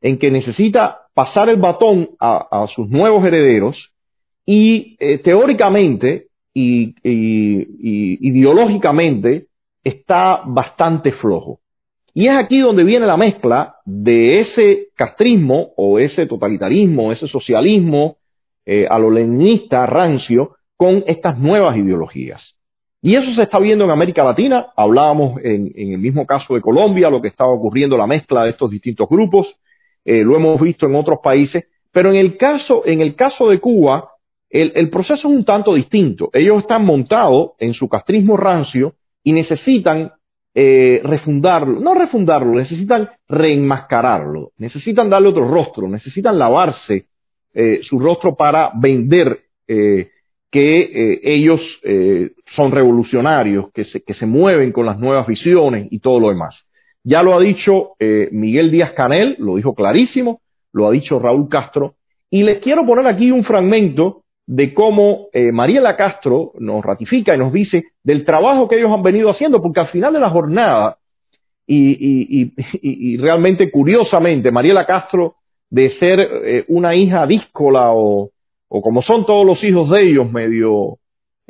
en que necesita pasar el batón a, sus nuevos herederos y eh, teóricamente y, ideológicamente está bastante flojo. Y es aquí donde viene la mezcla de ese castrismo o ese totalitarismo, ese socialismo eh, a lo leninista rancio con estas nuevas ideologías. Y eso se está viendo en América Latina. Hablábamos en, el mismo caso de Colombia, lo que estaba ocurriendo, la mezcla de estos distintos grupos. Eh, lo hemos visto en otros países. Pero en el caso, en el caso de Cuba, el, proceso es un tanto distinto. Ellos están montados en su castrismo rancio y necesitan eh, refundarlo, no refundarlo, necesitan reenmascararlo, necesitan darle otro rostro, necesitan lavarse eh, su rostro para vender eh, que eh, ellos eh, son revolucionarios, que se, que se mueven con las nuevas visiones y todo lo demás. Ya lo ha dicho Miguel Díaz Canel, lo dijo clarísimo, lo ha dicho Raúl Castro, y les quiero poner aquí un fragmento de cómo Mariela Castro nos ratifica y nos dice del trabajo que ellos han venido haciendo, porque al final de la jornada, y, y, realmente curiosamente, Mariela Castro, de ser una hija díscola o, o como son todos los hijos de ellos, medio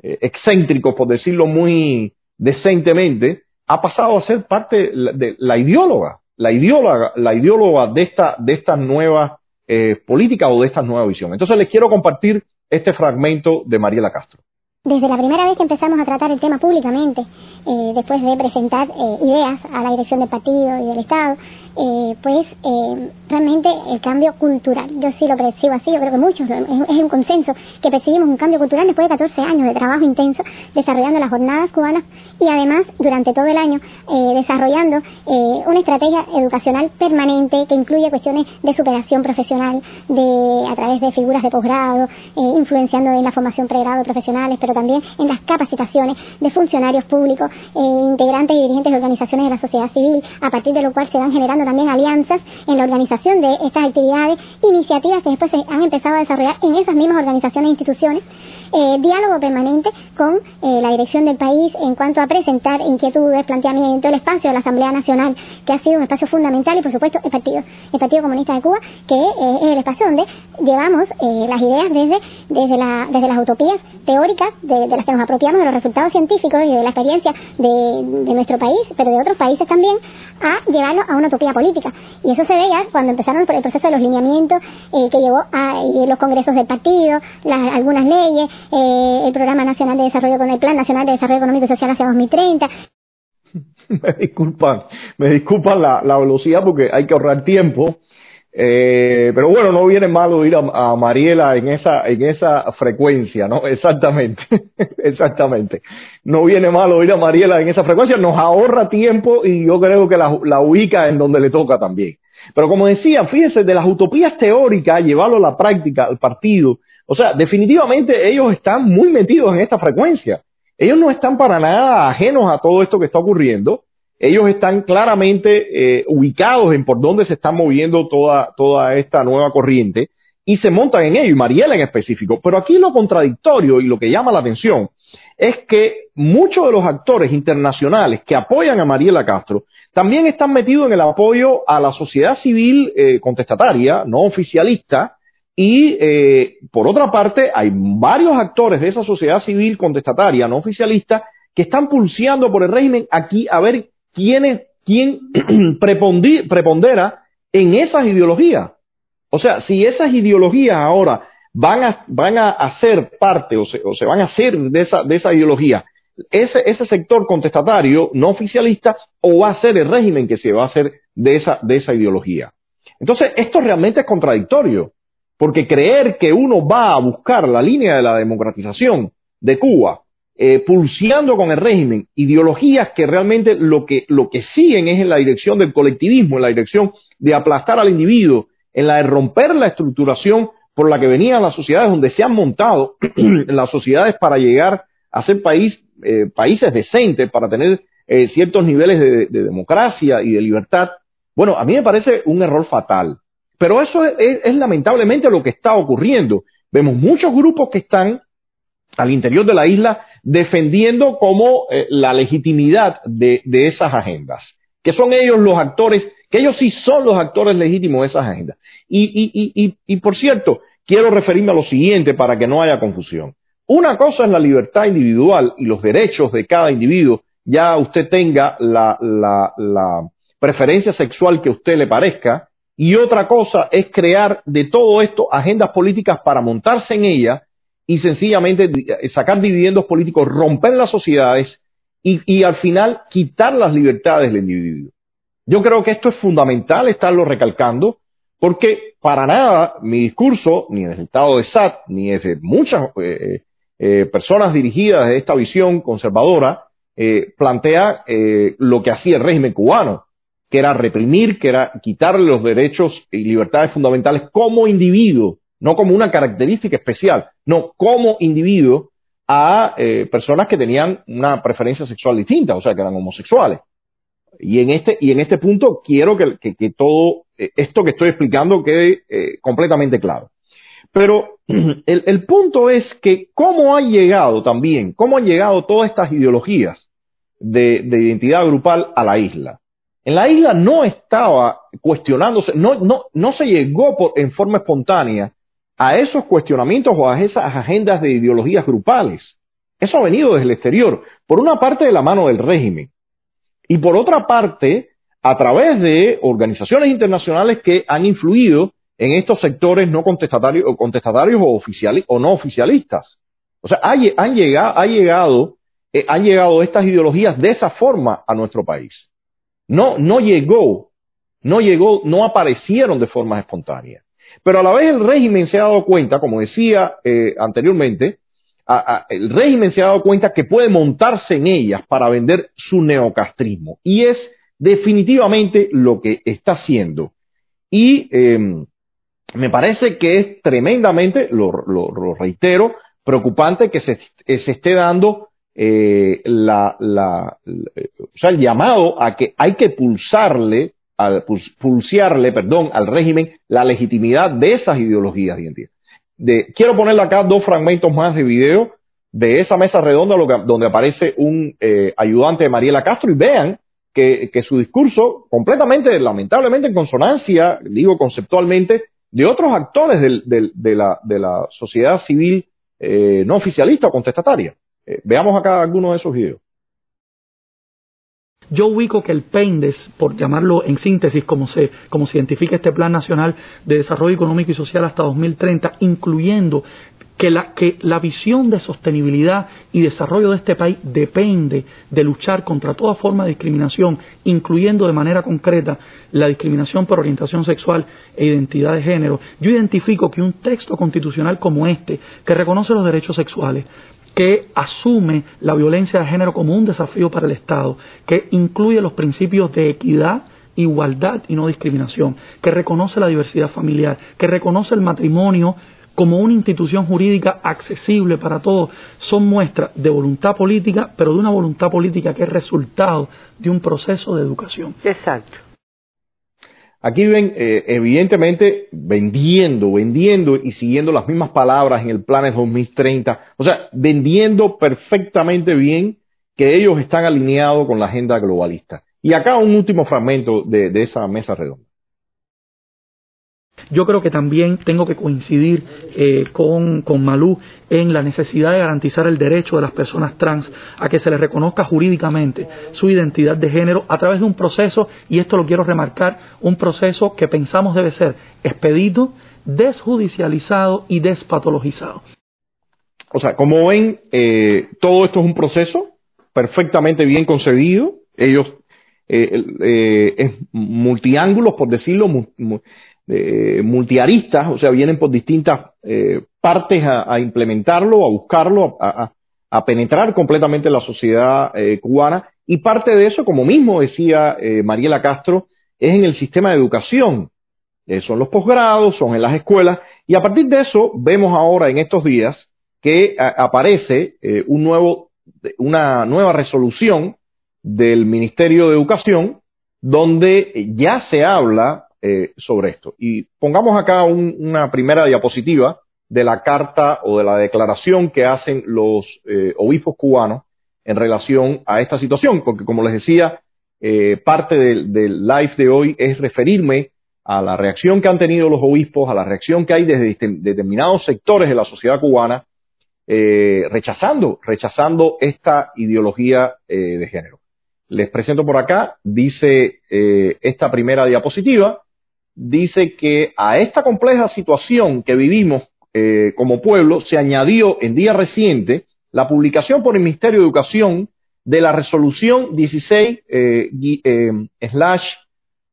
eh, excéntricos, por decirlo muy decentemente, ha pasado a ser parte de la ideóloga, la ideóloga, la ideóloga de esta, de estas nuevas eh, políticas o de esta nueva visión. Entonces les quiero compartir este fragmento de Mariela Castro. Desde la primera vez que empezamos a tratar el tema públicamente, eh, después de presentar ideas a la dirección del partido y del Estado, eh, pues eh, realmente el cambio cultural. Yo sí lo percibo así, yo creo que muchos, es, un consenso que percibimos un cambio cultural después de 14 años de trabajo intenso desarrollando las jornadas cubanas y además durante todo el año eh, desarrollando eh, una estrategia educacional permanente que incluye cuestiones de superación profesional de a través de figuras de posgrado, eh, influenciando en la formación pregrado de profesionales, pero también en las capacitaciones de funcionarios públicos, integrantes y dirigentes de organizaciones de la sociedad civil, a partir de lo cual se van generando también alianzas en la organización de estas actividades, iniciativas que después se han empezado a desarrollar en esas mismas organizaciones e instituciones, eh, diálogo permanente con eh, la dirección del país en cuanto a presentar inquietudes, planteamientos, el espacio de la Asamblea Nacional, que ha sido un espacio fundamental, y por supuesto el Partido, el Partido Comunista de Cuba, que eh, es el espacio donde llevamos las ideas desde, desde, la, desde las utopías teóricas, de, las que nos apropiamos de los resultados científicos y de la experiencia de, nuestro país, pero de otros países también, a llevarlo a una utopía política. Y eso se veía cuando empezaron el proceso de los lineamientos eh, que llevó a los congresos del partido, las, algunas leyes, eh, el Programa Nacional de Desarrollo con el Plan Nacional de Desarrollo Económico y Social hacia 2030. me disculpan, me disculpan la, la velocidad porque hay que ahorrar tiempo. Eh, pero bueno, no viene mal oír a, Mariela en esa, en esa frecuencia, ¿no? Exactamente, exactamente. No viene mal oír a Mariela en esa frecuencia, nos ahorra tiempo y yo creo que la, la ubica en donde le toca también. Pero como decía, fíjese, de las utopías teóricas, llevarlo a la práctica, al partido, o sea, definitivamente ellos están muy metidos en esta frecuencia. Ellos no están para nada ajenos a todo esto que está ocurriendo ellos están claramente eh, ubicados en por dónde se está moviendo toda, toda esta nueva corriente y se montan en ello, y Mariela en específico. Pero aquí lo contradictorio y lo que llama la atención es que muchos de los actores internacionales que apoyan a Mariela Castro también están metidos en el apoyo a la sociedad civil eh, contestataria, no oficialista, y eh, por otra parte hay varios actores de esa sociedad civil contestataria, no oficialista, que están pulseando por el régimen aquí a ver quién, quién prepondera en esas ideologías. O sea, si esas ideologías ahora van a, van a hacer parte o se, o se van a hacer de esa, de esa ideología, ese, ese sector contestatario no oficialista o va a ser el régimen que se va a hacer de esa, de esa ideología. Entonces, esto realmente es contradictorio, porque creer que uno va a buscar la línea de la democratización de Cuba eh, pulseando con el régimen ideologías que realmente lo que, lo que siguen es en la dirección del colectivismo, en la dirección de aplastar al individuo, en la de romper la estructuración por la que venían las sociedades donde se han montado las sociedades para llegar a ser país, eh, países decentes, para tener eh, ciertos niveles de, de, democracia y de libertad. Bueno, a mí me parece un error fatal. Pero eso es, lamentablemente lo que está ocurriendo. Vemos muchos grupos que están al interior de la isla defendiendo como eh, la legitimidad de, esas agendas, que son ellos los actores que ellos sí son los actores legítimos de esas agendas. Y, y, y, y, por cierto, quiero referirme a lo siguiente para que no haya confusión. Una cosa es la libertad individual y los derechos de cada individuo, ya usted tenga la, la, la preferencia sexual que usted le parezca, y otra cosa es crear de todo esto agendas políticas para montarse en ellas y sencillamente sacar dividendos políticos, romper las sociedades y, al final quitar las libertades del individuo. Yo creo que esto es fundamental estarlo recalcando porque para nada mi discurso, ni el Estado de SAT, ni desde muchas eh, eh, personas dirigidas de esta visión conservadora, eh, plantea eh, lo que hacía el régimen cubano, que era reprimir, que era quitarle los derechos y libertades fundamentales como individuo, no como una característica especial, no como individuo a eh, personas que tenían una preferencia sexual distinta, o sea, que eran homosexuales. Y en este, y en este punto quiero que, todo eh, esto que estoy explicando quede eh, completamente claro. Pero el, punto es que cómo han llegado también, cómo han llegado todas estas ideologías de, identidad grupal a la isla. En la isla no estaba cuestionándose, no, no, no se llegó por, en forma espontánea a esos cuestionamientos o a esas agendas de ideologías grupales. Eso ha venido desde el exterior, por una parte de la mano del régimen y por otra parte a través de organizaciones internacionales que han influido en estos sectores no contestatarios, o contestatarios o, o no oficialistas. O sea, han, llegado, ha llegado, eh, han llegado estas ideologías de esa forma a nuestro país. No, no llegó, no llegó, no aparecieron de forma espontánea. Pero a la vez el régimen se ha dado cuenta, como decía eh, anteriormente, el régimen se ha dado cuenta que puede montarse en ellas para vender su neocastrismo. Y es definitivamente lo que está haciendo. Y em, me parece que es tremendamente, lo, reitero, preocupante que se, esté dando eh, la, la, o sea, el llamado a que hay que pulsarle al pulsearle, perdón, al régimen la legitimidad de esas ideologías de identidad. De, quiero ponerle acá dos fragmentos más de video de esa mesa redonda donde aparece un eh, ayudante de Mariela Castro y vean que, su discurso completamente, lamentablemente en consonancia, digo conceptualmente, de otros actores de, la, sociedad civil eh, no oficialista o contestataria. Eh, veamos acá algunos de esos videos. Yo ubico que el PEINDES, por llamarlo en síntesis, como se, como se identifica este Plan Nacional de Desarrollo Económico y Social hasta 2030, incluyendo que la, que la visión de sostenibilidad y desarrollo de este país depende de luchar contra toda forma de discriminación, incluyendo de manera concreta la discriminación por orientación sexual e identidad de género. Yo identifico que un texto constitucional como este, que reconoce los derechos sexuales, que asume la violencia de género como un desafío para el Estado, que incluye los principios de equidad, igualdad y no discriminación, que reconoce la diversidad familiar, que reconoce el matrimonio como una institución jurídica accesible para todos, son muestras de voluntad política, pero de una voluntad política que es resultado de un proceso de educación. Exacto. Aquí ven, eh, evidentemente, vendiendo, vendiendo y siguiendo las mismas palabras en el Planes 2030, o sea, vendiendo perfectamente bien que ellos están alineados con la agenda globalista. Y acá un último fragmento de esa mesa redonda. Yo creo que también tengo que coincidir eh, con, con Malú en la necesidad de garantizar el derecho de las personas trans a que se les reconozca jurídicamente su identidad de género a través de un proceso, y esto lo quiero remarcar, un proceso que pensamos debe ser expedito, desjudicializado y despatologizado. O sea, como ven, eh, todo esto es un proceso perfectamente bien concebido. Ellos eh, eh, es multiángulos, por decirlo, eh, multiaristas, o sea, vienen por distintas eh, partes a, implementarlo, a buscarlo, a, penetrar completamente la sociedad eh, cubana. Y parte de eso, como mismo decía Mariela Castro, es en el sistema de educación. son los posgrados, son en las escuelas. Y a partir de eso, vemos ahora en estos días que aparece un nuevo, una nueva resolución del Ministerio de Educación donde ya se habla eh, sobre esto. Y pongamos acá una primera diapositiva de la carta o de la declaración que hacen los eh, obispos cubanos en relación a esta situación, porque como les decía, eh, parte del, del, live de hoy es referirme a la reacción que han tenido los obispos, a la reacción que hay desde determinados sectores de la sociedad cubana, rechazando, rechazando esta ideología eh, de género. Les presento por acá, dice esta primera diapositiva, dice que a esta compleja situación que vivimos eh, como pueblo se añadió en día reciente la publicación por el Ministerio de Educación de la resolución 16 eh,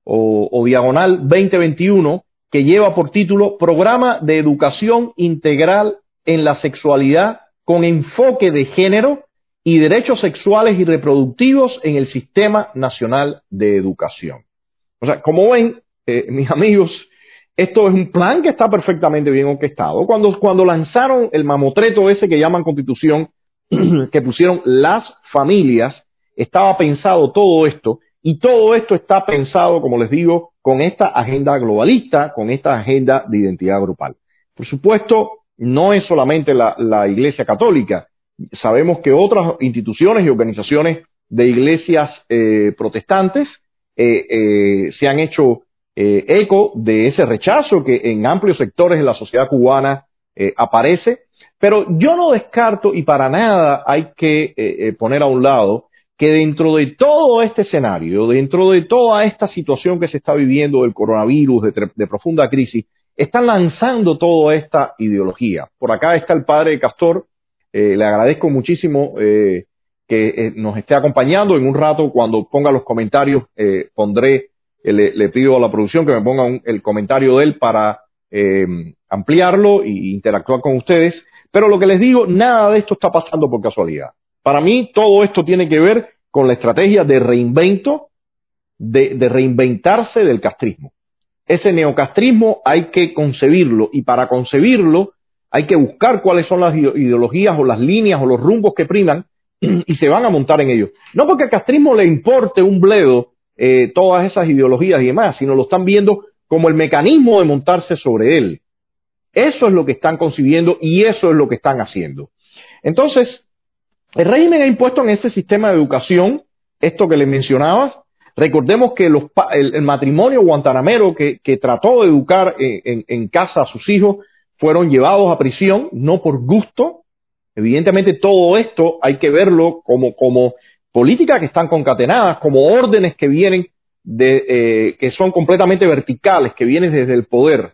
o, o diagonal 2021 que lleva por título Programa de Educación Integral en la Sexualidad con enfoque de género y derechos sexuales y reproductivos en el Sistema Nacional de Educación. O sea, como ven, eh, mis amigos, esto es un plan que está perfectamente bien orquestado. Cuando, cuando lanzaron el mamotreto ese que llaman constitución, que pusieron las familias, estaba pensado todo esto y todo esto está pensado, como les digo, con esta agenda globalista, con esta agenda de identidad grupal. Por supuesto, no es solamente la, Iglesia Católica. Sabemos que otras instituciones y organizaciones de iglesias eh, protestantes eh, se han hecho eh, eco de ese rechazo que en amplios sectores de la sociedad cubana eh, aparece, pero yo no descarto y para nada hay que eh, poner a un lado que dentro de todo este escenario, dentro de toda esta situación que se está viviendo del coronavirus, de, profunda crisis, están lanzando toda esta ideología. Por acá está el padre Castor, le agradezco muchísimo que nos esté acompañando. En un rato, cuando ponga los comentarios, pondré, le, le, pido a la producción que me ponga un, el comentario de él para ampliarlo e interactuar con ustedes. Pero lo que les digo, nada de esto está pasando por casualidad. Para mí todo esto tiene que ver con la estrategia de reinvento, de, de reinventarse del castrismo. Ese neocastrismo hay que concebirlo y para concebirlo hay que buscar cuáles son las ideologías o las líneas o los rumbos que priman y se van a montar en ellos. No porque al castrismo le importe un bledo eh, todas esas ideologías y demás, sino lo están viendo como el mecanismo de montarse sobre él. Eso es lo que están concibiendo y eso es lo que están haciendo. Entonces, el régimen ha impuesto en este sistema de educación, esto que les mencionaba, recordemos que los, el, matrimonio guantanamero que, trató de educar en, en, en, casa a sus hijos fueron llevados a prisión, no por gusto. Evidentemente todo esto hay que verlo como, como políticas que están concatenadas, como órdenes que vienen de, eh, que son completamente verticales, que vienen desde el poder.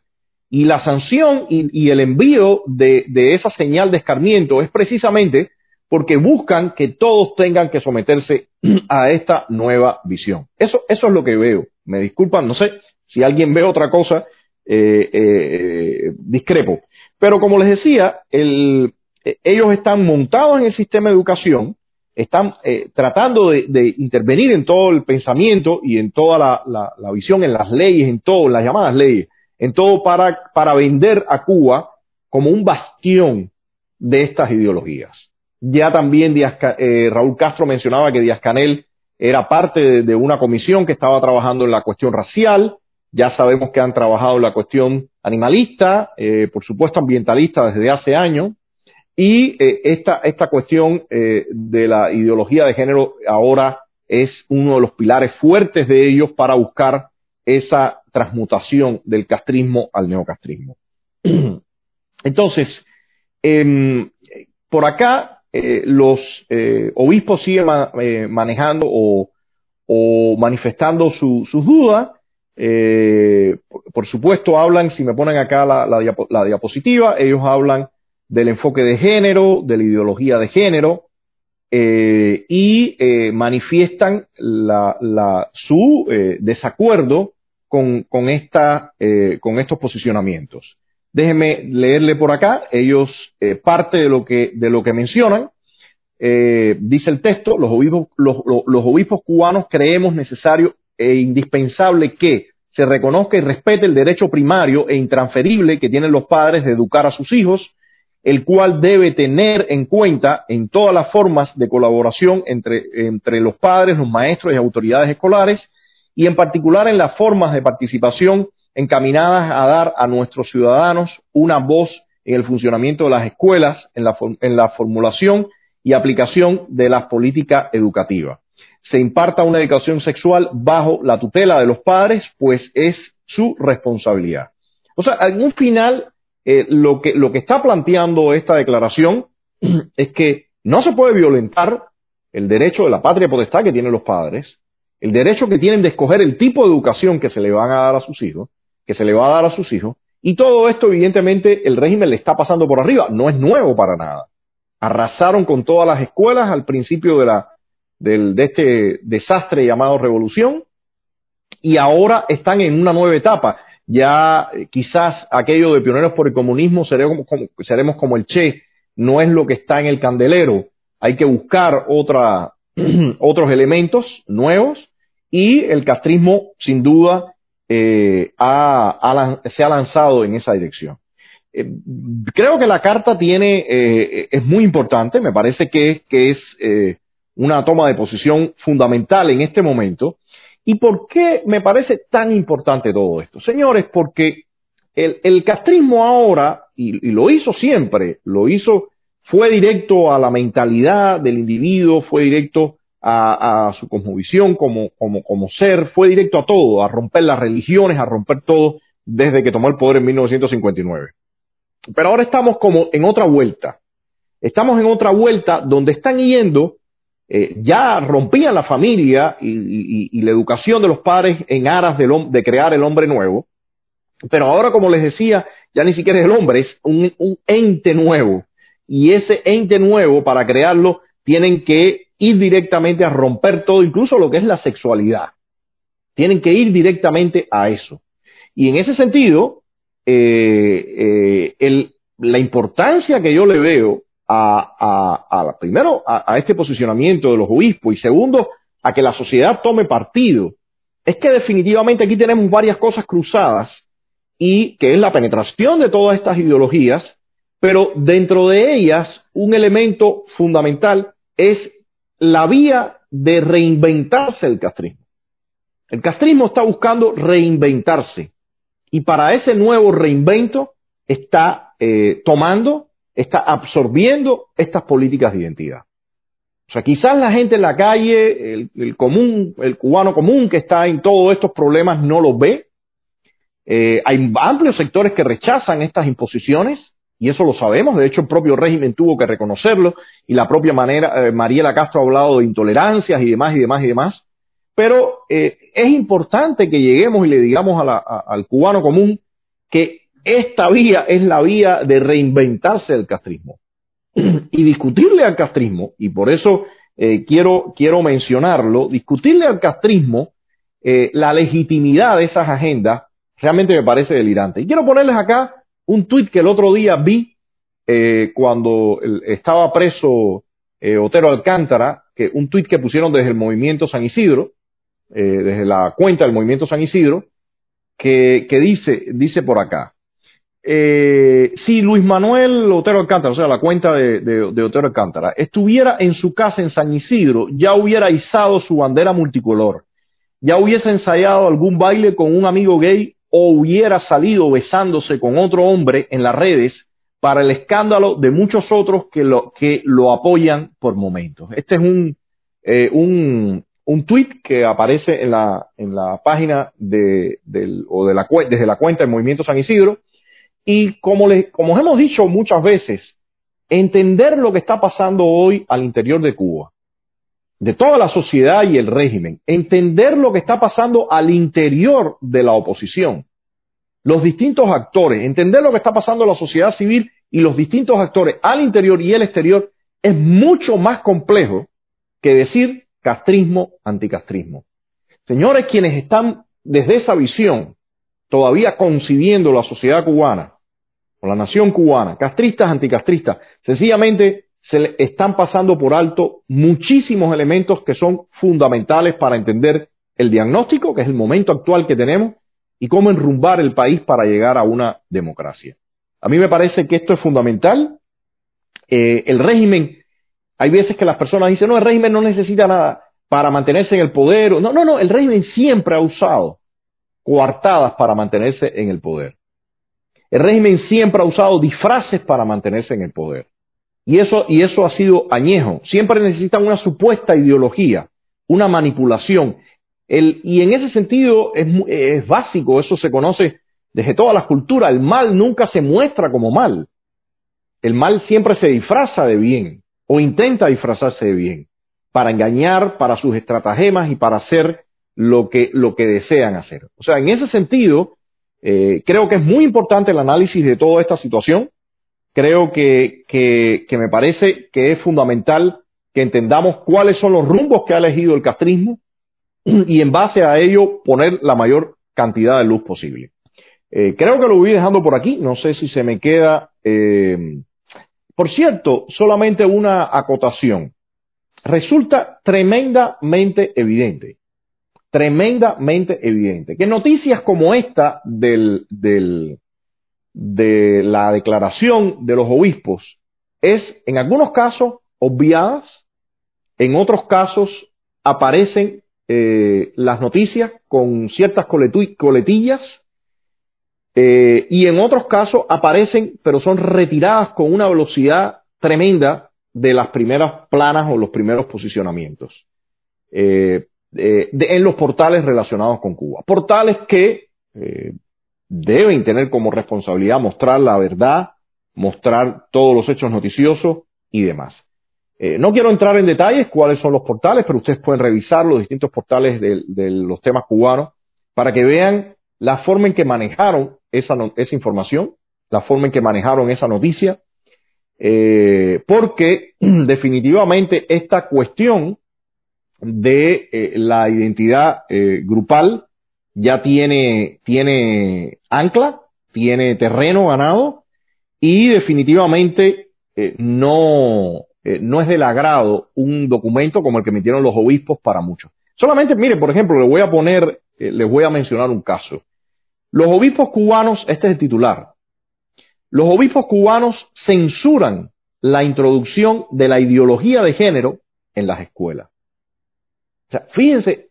Y la sanción y, el envío de, de esa señal de escarmiento es precisamente porque buscan que todos tengan que someterse a esta nueva visión. Eso, eso es lo que veo. Me disculpan, no sé si alguien ve otra cosa, eh, eh, discrepo. Pero como les decía, el, eh, ellos están montados en el sistema de educación, están eh, tratando de, de, intervenir en todo el pensamiento y en toda la, la, la, visión, en las leyes, en todo, en las llamadas leyes, en todo para, para vender a Cuba como un bastión de estas ideologías. Ya también Díaz, eh, Raúl Castro mencionaba que Díaz Canel era parte de, de, una comisión que estaba trabajando en la cuestión racial. Ya sabemos que han trabajado en la cuestión animalista, eh, por supuesto ambientalista desde hace años. Y eh, esta, esta cuestión eh, de la ideología de género ahora es uno de los pilares fuertes de ellos para buscar esa transmutación del castrismo al neocastrismo. Entonces, eh, por acá eh, los eh, obispos siguen ma manejando o, manifestando su, sus dudas. Por, supuesto, hablan, si me ponen acá la, diapo la, diapositiva, ellos hablan del enfoque de género, de la ideología de género, eh, y eh, manifiestan la, la, su desacuerdo con, con, esta, con estos posicionamientos. Déjenme leerle por acá, ellos, eh, parte de lo que, de lo que mencionan, eh, dice el texto, los obispos, los obispos cubanos creemos necesario e indispensable que se reconozca y respete el derecho primario e intransferible que tienen los padres de educar a sus hijos, el cual debe tener en cuenta en todas las formas de colaboración entre, entre los padres, los maestros y autoridades escolares, y en particular en las formas de participación encaminadas a dar a nuestros ciudadanos una voz en el funcionamiento de las escuelas, en la, en la formulación y aplicación de las políticas educativas. se imparta una educación sexual bajo la tutela de los padres, pues es su responsabilidad. O sea, en final, eh, lo, que, lo que está planteando esta declaración es que no se puede violentar el derecho de la patria potestad que tienen los padres, el derecho que tienen de escoger el tipo de educación que se le van a dar a sus hijos, que se le va a dar a sus hijos, y todo esto evidentemente el régimen le está pasando por arriba, no es nuevo para nada. Arrasaron con todas las escuelas al principio de, la, de este desastre llamado revolución, y ahora están en una nueva etapa. Ya eh, quizás aquello de pioneros por el comunismo seremos como, seremos como el Che, no es lo que está en el candelero. Hay que buscar otra, otros elementos nuevos y el castrismo sin duda eh, ha, se ha lanzado en esa dirección. Eh, creo que la carta tiene, eh, es muy importante, me parece que, que es eh, una toma de posición fundamental en este momento. ¿Y por qué me parece tan importante todo esto? Señores, porque el, castrismo ahora, y, y, lo hizo siempre, lo hizo, fue directo a la mentalidad del individuo, fue directo a, a su cosmovisión como, como, como ser, fue directo a todo, a romper las religiones, a romper todo desde que tomó el poder en 1959. Pero ahora estamos como en otra vuelta. Estamos en otra vuelta donde están yendo, eh, ya rompían la familia y, la educación de los padres en aras de, de crear el hombre nuevo. Pero ahora, como les decía, ya ni siquiera es el hombre, es un, ente nuevo. Y ese ente nuevo, para crearlo, tienen que ir directamente a romper todo, incluso lo que es la sexualidad. Tienen que ir directamente a eso. Y en ese sentido, eh, eh, la importancia que yo le veo a, primero a, a, este posicionamiento de los obispos y segundo a que la sociedad tome partido es que definitivamente aquí tenemos varias cosas cruzadas y que es la penetración de todas estas ideologías, pero dentro de ellas un elemento fundamental es la vía de reinventarse el castrismo. El castrismo está buscando reinventarse y para ese nuevo reinvento está eh, tomando, está absorbiendo estas políticas de identidad. O sea, quizás la gente en la calle, el, común, el cubano común que está en todos estos problemas no lo ve. Eh, hay amplios sectores que rechazan estas imposiciones y eso lo sabemos. De hecho, el propio régimen tuvo que reconocerlo y la propia manera, eh, Mariela Castro ha hablado de intolerancias y demás y demás y demás. Pero eh, es importante que lleguemos y le digamos al cubano común que esta vía es la vía de reinventarse del castrismo y discutirle al castrismo, y por eso eh, quiero, quiero mencionarlo, discutirle al castrismo eh, la legitimidad de esas agendas realmente me parece delirante. Y quiero ponerles acá un tuit que el otro día vi eh, cuando el, estaba preso Otero Alcántara, que un tuit que pusieron desde el movimiento San Isidro, desde la cuenta del movimiento San Isidro, que, que dice, dice por acá, eh, si Luis Manuel Otero Alcántara, o sea, la cuenta de, Otero Alcántara, estuviera en su casa en San Isidro, ya hubiera izado su bandera multicolor, ya hubiese ensayado algún baile con un amigo gay o hubiera salido besándose con otro hombre en las redes para el escándalo de muchos otros que lo, que lo apoyan por momentos. Este es un, eh, un, un tweet que aparece en la, en la página de, del, o de la, desde la cuenta del Movimiento San Isidro, y como, les, como hemos dicho muchas veces, entender lo que está pasando hoy al interior de Cuba, de toda la sociedad y el régimen, entender lo que está pasando al interior de la oposición, los distintos actores, entender lo que está pasando en la sociedad civil y los distintos actores al interior y el exterior, es mucho más complejo que decir castrismo, anticastrismo. Señores, quienes están desde esa visión todavía concibiendo la sociedad cubana, la nación cubana, castristas, anticastristas, sencillamente se le están pasando por alto muchísimos elementos que son fundamentales para entender el diagnóstico, que es el momento actual que tenemos, y cómo enrumbar el país para llegar a una democracia. A mí me parece que esto es fundamental. Eh, el régimen, hay veces que las personas dicen, no, el régimen no necesita nada para mantenerse en el poder. No, no, no, el régimen siempre ha usado coartadas para mantenerse en el poder. El régimen siempre ha usado disfraces para mantenerse en el poder. Y eso, y eso ha sido añejo. Siempre necesitan una supuesta ideología una manipulación. El, y en ese sentido es, es básico, eso se conoce desde todas las culturas. El mal nunca se muestra como mal. El mal siempre se disfraza de bien o intenta disfrazarse de bien para engañar, para sus estratagemas y para hacer lo que, lo que desean hacer. O sea, en ese sentido, eh, creo que es muy importante el análisis de toda esta situación. Creo que, me parece que es fundamental que entendamos cuáles son los rumbos que ha elegido el castrismo y en base a ello poner la mayor cantidad de luz posible. Eh, creo que lo voy dejando por aquí, no sé si se me queda. Eh, por cierto, solamente una acotación. Resulta tremendamente evidente, tremendamente evidente, que noticias como esta del, de la declaración de los obispos es en algunos casos obviadas en otros casos aparecen eh, las noticias con ciertas coletillas eh, y en otros casos aparecen, pero son retiradas con una velocidad tremenda de las primeras planas o los primeros posicionamientos. Eh, en los portales relacionados con Cuba. Portales que deben tener como responsabilidad mostrar la verdad, mostrar todos los hechos noticiosos y demás. Eh, no quiero entrar en detalles cuáles son los portales, pero ustedes pueden revisar los distintos portales de, los temas cubanos para que vean la forma en que manejaron esa, información, la forma en que manejaron esa noticia, eh, porque definitivamente esta cuestión de eh, la identidad grupal ya tiene, tiene ancla, tiene terreno ganado y definitivamente no, eh, no es del agrado un documento como el que emitieron los obispos para muchos. Solamente, mire, por ejemplo, le voy a poner, eh, les voy a mencionar un caso. Los obispos cubanos, este es el titular, los obispos cubanos censuran la introducción de la ideología de género en las escuelas. Fíjense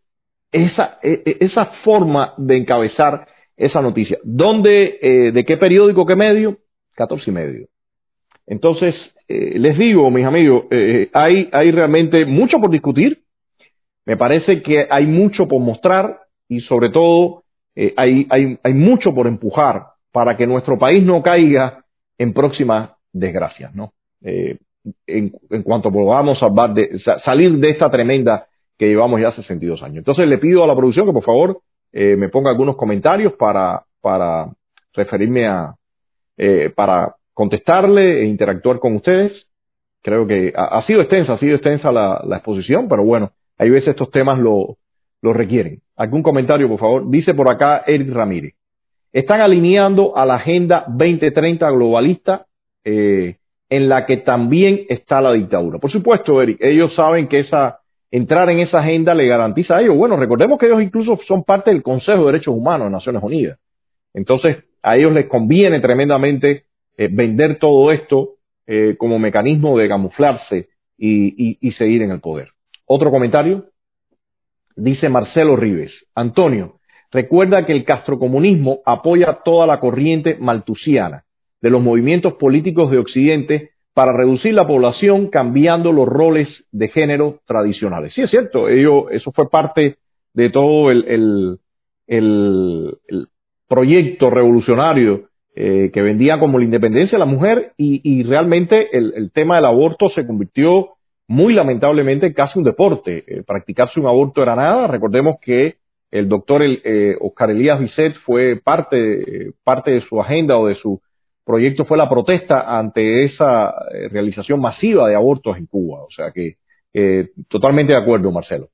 esa, e, e, esa forma de encabezar esa noticia. ¿Dónde, eh, de qué periódico, qué medio? 14 y medio. Entonces, eh, les digo, mis amigos, eh, hay, hay realmente mucho por discutir. Me parece que hay mucho por mostrar y sobre todo hay, hay, hay mucho por empujar para que nuestro país no caiga en próximas desgracias, ¿no? en, cuanto salvar de, salir de esta tremenda que llevamos ya 62 años. Entonces le pido a la producción que por favor me ponga algunos comentarios para, para referirme a, para contestarle e interactuar con ustedes. Creo que ha, sido extensa, ha sido extensa la, exposición, pero bueno, hay veces estos temas lo, lo requieren. ¿Algún comentario, por favor? Dice por acá Eric Ramírez. Están alineando a la Agenda 2030 globalista eh, en la que también está la dictadura. Por supuesto, Eric, ellos saben que esa, entrar en esa agenda le garantiza a ellos. Bueno, recordemos que ellos incluso son parte del Consejo de Derechos Humanos de Naciones Unidas. Entonces, a ellos les conviene tremendamente eh, vender todo esto eh, como mecanismo de camuflarse y, y, seguir en el poder. Otro comentario, dice Marcelo Rives. Antonio, recuerda que el castrocomunismo apoya toda la corriente maltusiana de los movimientos políticos de Occidente para reducir la población cambiando los roles de género tradicionales. Sí, es cierto, ello, eso fue parte de todo el, proyecto revolucionario eh, que vendía como la independencia de la mujer y, realmente el, tema del aborto se convirtió muy lamentablemente en casi un deporte. Eh, practicarse un aborto era nada. Recordemos que el doctor eh, Oscar Elías Bisset fue parte, parte de su agenda o de su proyecto fue la protesta ante esa realización masiva de abortos en Cuba. O sea que totalmente de acuerdo, Marcelo.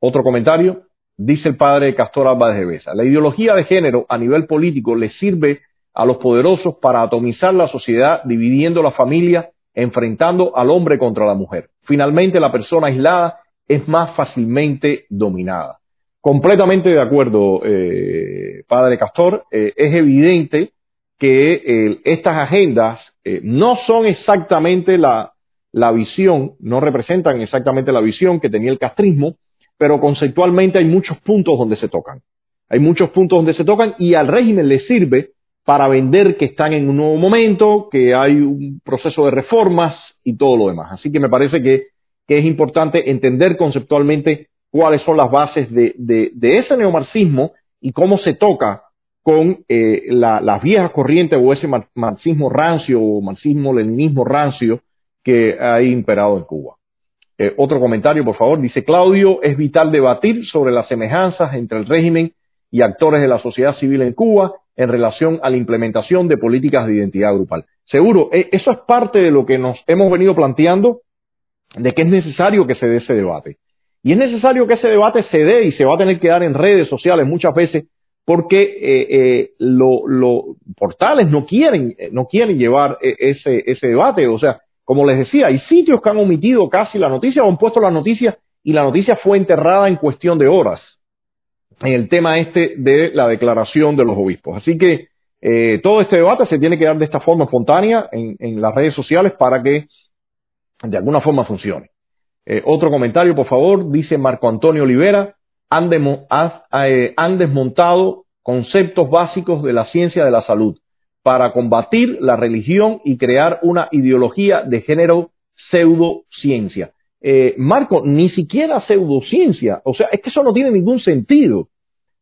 Otro comentario. Dice el padre Castor Álvarez de Besa. La ideología de género a nivel político le sirve a los poderosos para atomizar la sociedad, dividiendo la familia, enfrentando al hombre contra la mujer. Finalmente, la persona aislada es más fácilmente dominada. Completamente de acuerdo, eh, padre Castor. Eh, es evidente que eh, estas agendas no son exactamente la, la visión, no representan exactamente la visión que tenía el castrismo, pero conceptualmente hay muchos puntos donde se tocan. Hay muchos puntos donde se tocan y al régimen le sirve para vender que están en un nuevo momento, que hay un proceso de reformas y todo lo demás. Así que me parece que, es importante entender conceptualmente cuáles son las bases de, ese neomarxismo y cómo se toca con eh, las viejas corrientes o ese marxismo rancio o marxismo-leninismo rancio que ha imperado en Cuba. Eh, otro comentario, por favor. Dice Claudio, es vital debatir sobre las semejanzas entre el régimen y actores de la sociedad civil en Cuba en relación a la implementación de políticas de identidad grupal. Seguro, e, eso es parte de lo que nos hemos venido planteando de que es necesario que se dé ese debate. Y es necesario que ese debate se dé y se va a tener que dar en redes sociales muchas veces porque eh, eh, los portales no quieren, no quieren llevar ese, ese debate. O sea, como les decía, hay sitios que han omitido casi la noticia o han puesto la noticia y la noticia fue enterrada en cuestión de horas en el tema este de la declaración de los obispos. Así que eh, todo este debate se tiene que dar de esta forma espontánea en, las redes sociales para que de alguna forma funcione. Eh, otro comentario, por favor, dice Marco Antonio Olivera, han, eh, han desmontado conceptos básicos de la ciencia de la salud para combatir la religión y crear una ideología de género pseudociencia. Eh, Marco, ni siquiera pseudociencia, o sea, es que eso no tiene ningún sentido.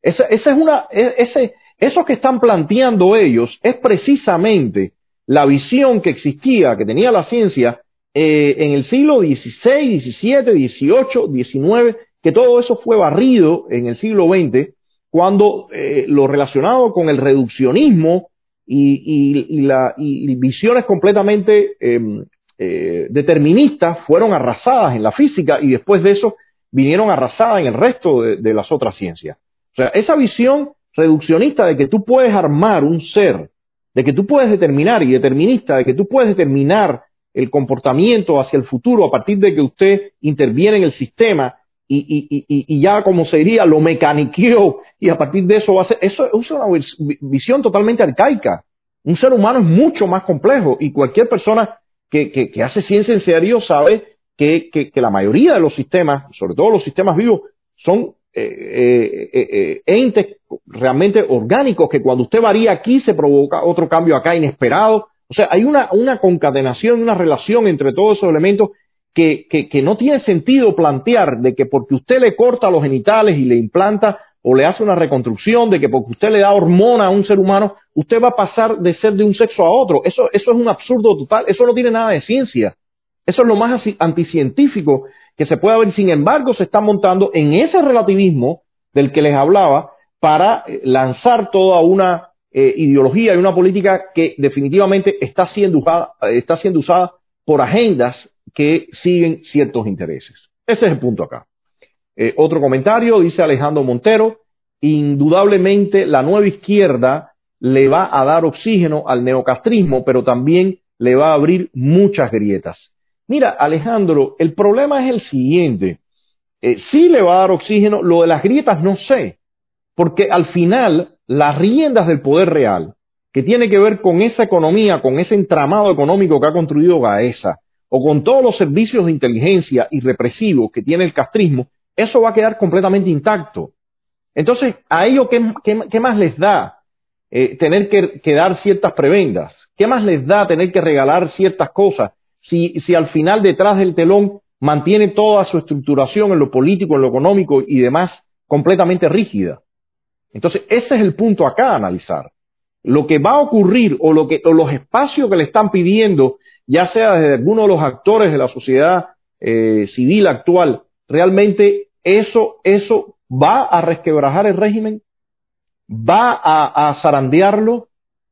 Esa, es una, e, ese, eso que están planteando ellos es precisamente la visión que existía, que tenía la ciencia eh, en el siglo XVI, XVII, XVIII, XIX, que todo eso fue barrido en el siglo XX, cuando eh, lo relacionado con el reduccionismo y, visiones completamente em, eh, deterministas fueron arrasadas en la física y después de eso vinieron arrasadas en el resto de, las otras ciencias. O sea, esa visión reduccionista de que tú puedes armar un ser, de que tú puedes determinar y determinista, de que tú puedes determinar el comportamiento hacia el futuro a partir de que usted interviene en el sistema y, ya como se diría, lo mecaniqueó y a partir de eso va a ser, eso es una visión totalmente arcaica. Un ser humano es mucho más complejo y cualquier persona que, hace ciencia en serio sabe que, la mayoría de los sistemas, sobre todo los sistemas vivos, son eh, eh, eh, entes realmente orgánicos que cuando usted varía aquí se provoca otro cambio acá inesperado. O sea, hay una, una concatenación, una relación entre todos esos elementos que, que, no tiene sentido plantear de que porque usted le corta los genitales y le implanta o le hace una reconstrucción, de que porque usted le da hormona a un ser humano, usted va a pasar de ser de un sexo a otro. Eso, eso es un absurdo total, eso no tiene nada de ciencia. Eso es lo más anticientífico que se puede ver. Sin embargo, se está montando en ese relativismo del que les hablaba para eh, lanzar toda una eh, ideología y una política que definitivamente está siendo usada, está siendo usada por agendas que siguen ciertos intereses. Ese es el punto acá. Eh, otro comentario, dice Alejandro Montero, indudablemente la nueva izquierda le va a dar oxígeno al neocastrismo, pero también le va a abrir muchas grietas. Mira, Alejandro, el problema es el siguiente. Eh, sí le va a dar oxígeno, lo de las grietas no sé, porque al final las riendas del poder real, que tiene que ver con esa economía, con ese entramado económico que ha construido Gaesa, o con todos los servicios de inteligencia y represivos que tiene el castrismo, eso va a quedar completamente intacto. Entonces, ¿a ellos qué, más les da eh, tener que, dar ciertas prebendas? ¿Qué más les da tener que regalar ciertas cosas si, si al final detrás del telón mantiene toda su estructuración en lo político, en lo económico y demás completamente rígida? Entonces, ese es el punto acá a analizar. Lo que va a ocurrir o, lo que, o los espacios que le están pidiendo ya sea desde alguno de los actores de la sociedad eh, civil actual, realmente eso, eso va a resquebrajar el régimen, va a, zarandearlo,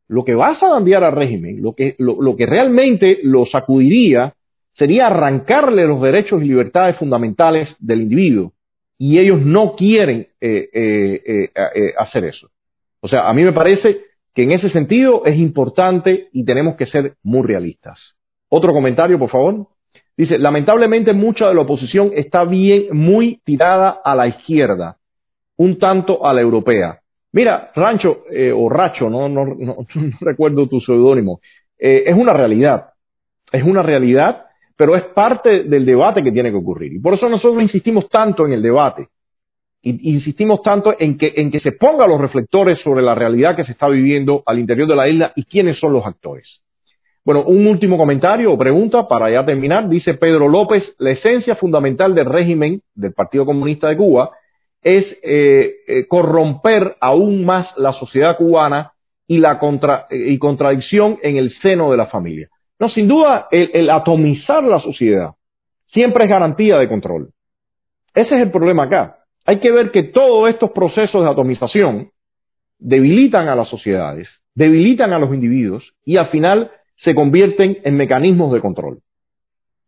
lo que va a zarandear al régimen, lo que, lo, que realmente lo sacudiría, sería arrancarle los derechos y libertades fundamentales del individuo. Y ellos no quieren eh, eh, hacer eso. O sea, a mí me parece que en ese sentido es importante y tenemos que ser muy realistas. Otro comentario, por favor. Dice, lamentablemente mucha de la oposición está bien, muy tirada a la izquierda, un tanto a la europea. Mira, Rancho, eh, o Racho, no, recuerdo tu seudónimo, eh, es una realidad, es una realidad, pero es parte del debate que tiene que ocurrir. Y por eso nosotros insistimos tanto en el debate, insistimos tanto en que, en que se pongan los reflectores sobre la realidad que se está viviendo al interior de la isla y quiénes son los actores. Bueno, un último comentario o pregunta para ya terminar. Dice Pedro López, la esencia fundamental del régimen del Partido Comunista de Cuba es eh, eh, corromper aún más la sociedad cubana y la contra, y contradicción en el seno de la familia. No, sin duda, el atomizar la sociedad siempre es garantía de control. Ese es el problema acá. Hay que ver que todos estos procesos de atomización debilitan a las sociedades, debilitan a los individuos y al final se convierten en mecanismos de control.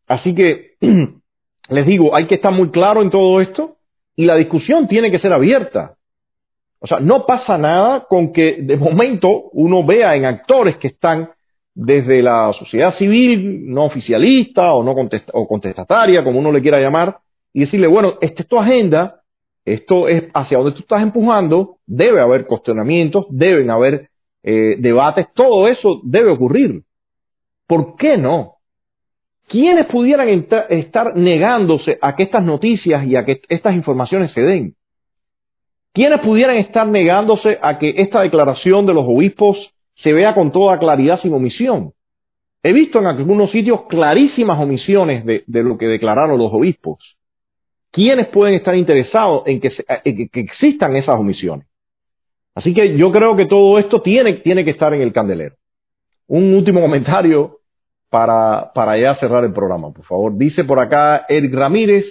Así que les digo, hay que estar muy claro en todo esto y la discusión tiene que ser abierta. O sea, no pasa nada con que de momento uno vea en actores que están desde la sociedad civil no oficialista o no o contestataria, como uno le quiera llamar, y decirle, bueno, esta es tu agenda, esto es hacia donde tú estás empujando, debe haber cuestionamientos, deben haber eh, debates, todo eso debe ocurrir. ¿Por qué no? ¿Quiénes pudieran estar negándose a que estas noticias y a que estas informaciones se den? ¿Quiénes pudieran estar negándose a que esta declaración de los obispos se vea con toda claridad sin omisión? He visto en algunos sitios clarísimas omisiones de, lo que declararon los obispos. ¿Quiénes pueden estar interesados en que, que, existan esas omisiones? Así que yo creo que todo esto tiene, tiene que estar en el candelero. Un último comentario para, para ya cerrar el programa, por favor. Dice por acá Eric Ramírez,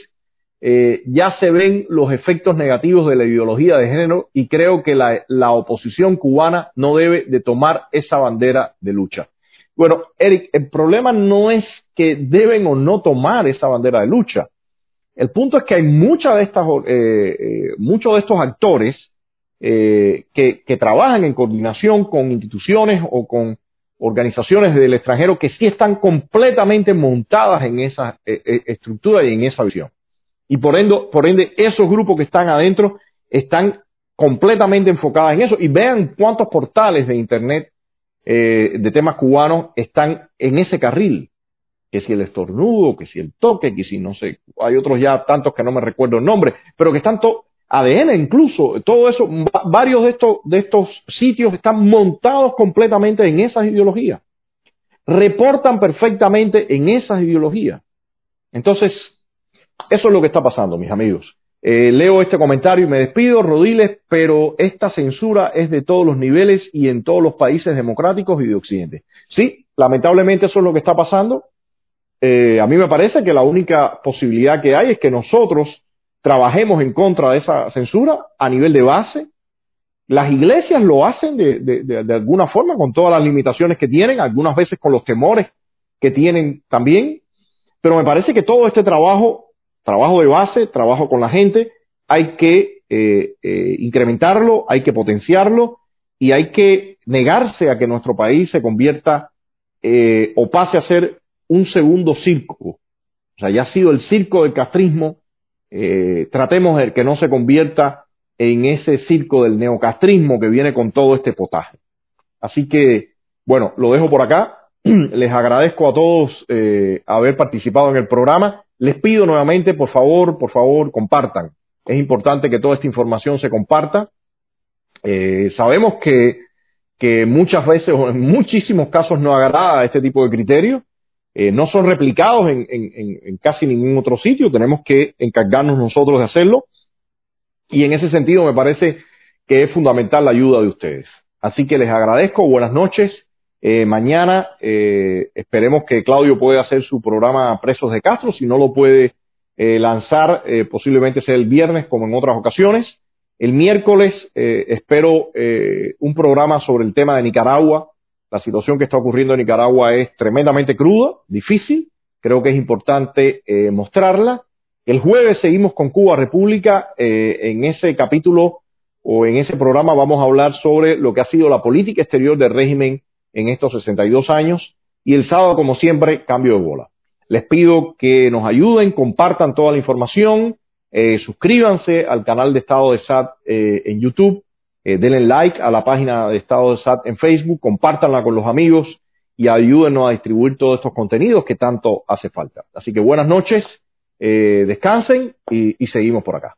eh, ya se ven los efectos negativos de la ideología de género y creo que la, la, oposición cubana no debe de tomar esa bandera de lucha. Bueno, Eric, el problema no es que deben o no tomar esa bandera de lucha. El punto es que hay muchas de estas, eh, eh, muchos de estos actores que, que, trabajan en coordinación con instituciones o con organizaciones del extranjero que sí están completamente montadas en esa eh, eh, estructura y en esa visión. Y por ende, por ende, esos grupos que están adentro están completamente enfocados en eso. Y vean cuántos portales de Internet eh, de temas cubanos están en ese carril. Que si el estornudo, que si el toque, que si no sé, hay otros ya tantos que no me recuerdo el nombre, pero que están todos ADN incluso, todo eso, varios de estos, de estos sitios están montados completamente en esas ideologías. Reportan perfectamente en esas ideologías. Entonces, eso es lo que está pasando, mis amigos. Eh, leo este comentario y me despido, Rodiles, pero esta censura es de todos los niveles y en todos los países democráticos y de Occidente. Sí, lamentablemente eso es lo que está pasando. Eh, a mí me parece que la única posibilidad que hay es que nosotros trabajemos en contra de esa censura a nivel de base. Las iglesias lo hacen de, alguna forma, con todas las limitaciones que tienen, algunas veces con los temores que tienen también, pero me parece que todo este trabajo, trabajo de base, trabajo con la gente, hay que eh, eh, incrementarlo, hay que potenciarlo y hay que negarse a que nuestro país se convierta eh, o pase a ser un segundo circo. O sea, ya ha sido el circo del castrismo eh, tratemos de que no se convierta en ese circo del neocastrismo que viene con todo este potaje. Así que, bueno, lo dejo por acá. Les agradezco a todos eh, haber participado en el programa. Les pido nuevamente, por favor, por favor, compartan. Es importante que toda esta información se comparta. Eh, sabemos que, que muchas veces o en muchísimos casos no agrada este tipo de criterios. Eh, no son replicados en, casi ningún otro sitio, tenemos que encargarnos nosotros de hacerlo y en ese sentido me parece que es fundamental la ayuda de ustedes. Así que les agradezco, buenas noches. Eh, mañana eh, esperemos que Claudio pueda hacer su programa Presos de Castro, si no lo puede lanzar, posiblemente sea el viernes como en otras ocasiones. El miércoles espero un programa sobre el tema de Nicaragua, la situación que está ocurriendo en Nicaragua es tremendamente cruda, difícil. Creo que es importante eh, mostrarla. El jueves seguimos con Cuba República. Eh, en ese capítulo o en ese programa vamos a hablar sobre lo que ha sido la política exterior del régimen en estos 62 años. Y el sábado, como siempre, cambio de bola. Les pido que nos ayuden, compartan toda la información, eh, suscríbanse al canal de Estado de SAT eh, en YouTube eh, denle like a la página de Estado de SAT en Facebook, compártanla con los amigos y ayúdenos a distribuir todos estos contenidos que tanto hace falta. Así que buenas noches, eh, descansen y, y seguimos por acá.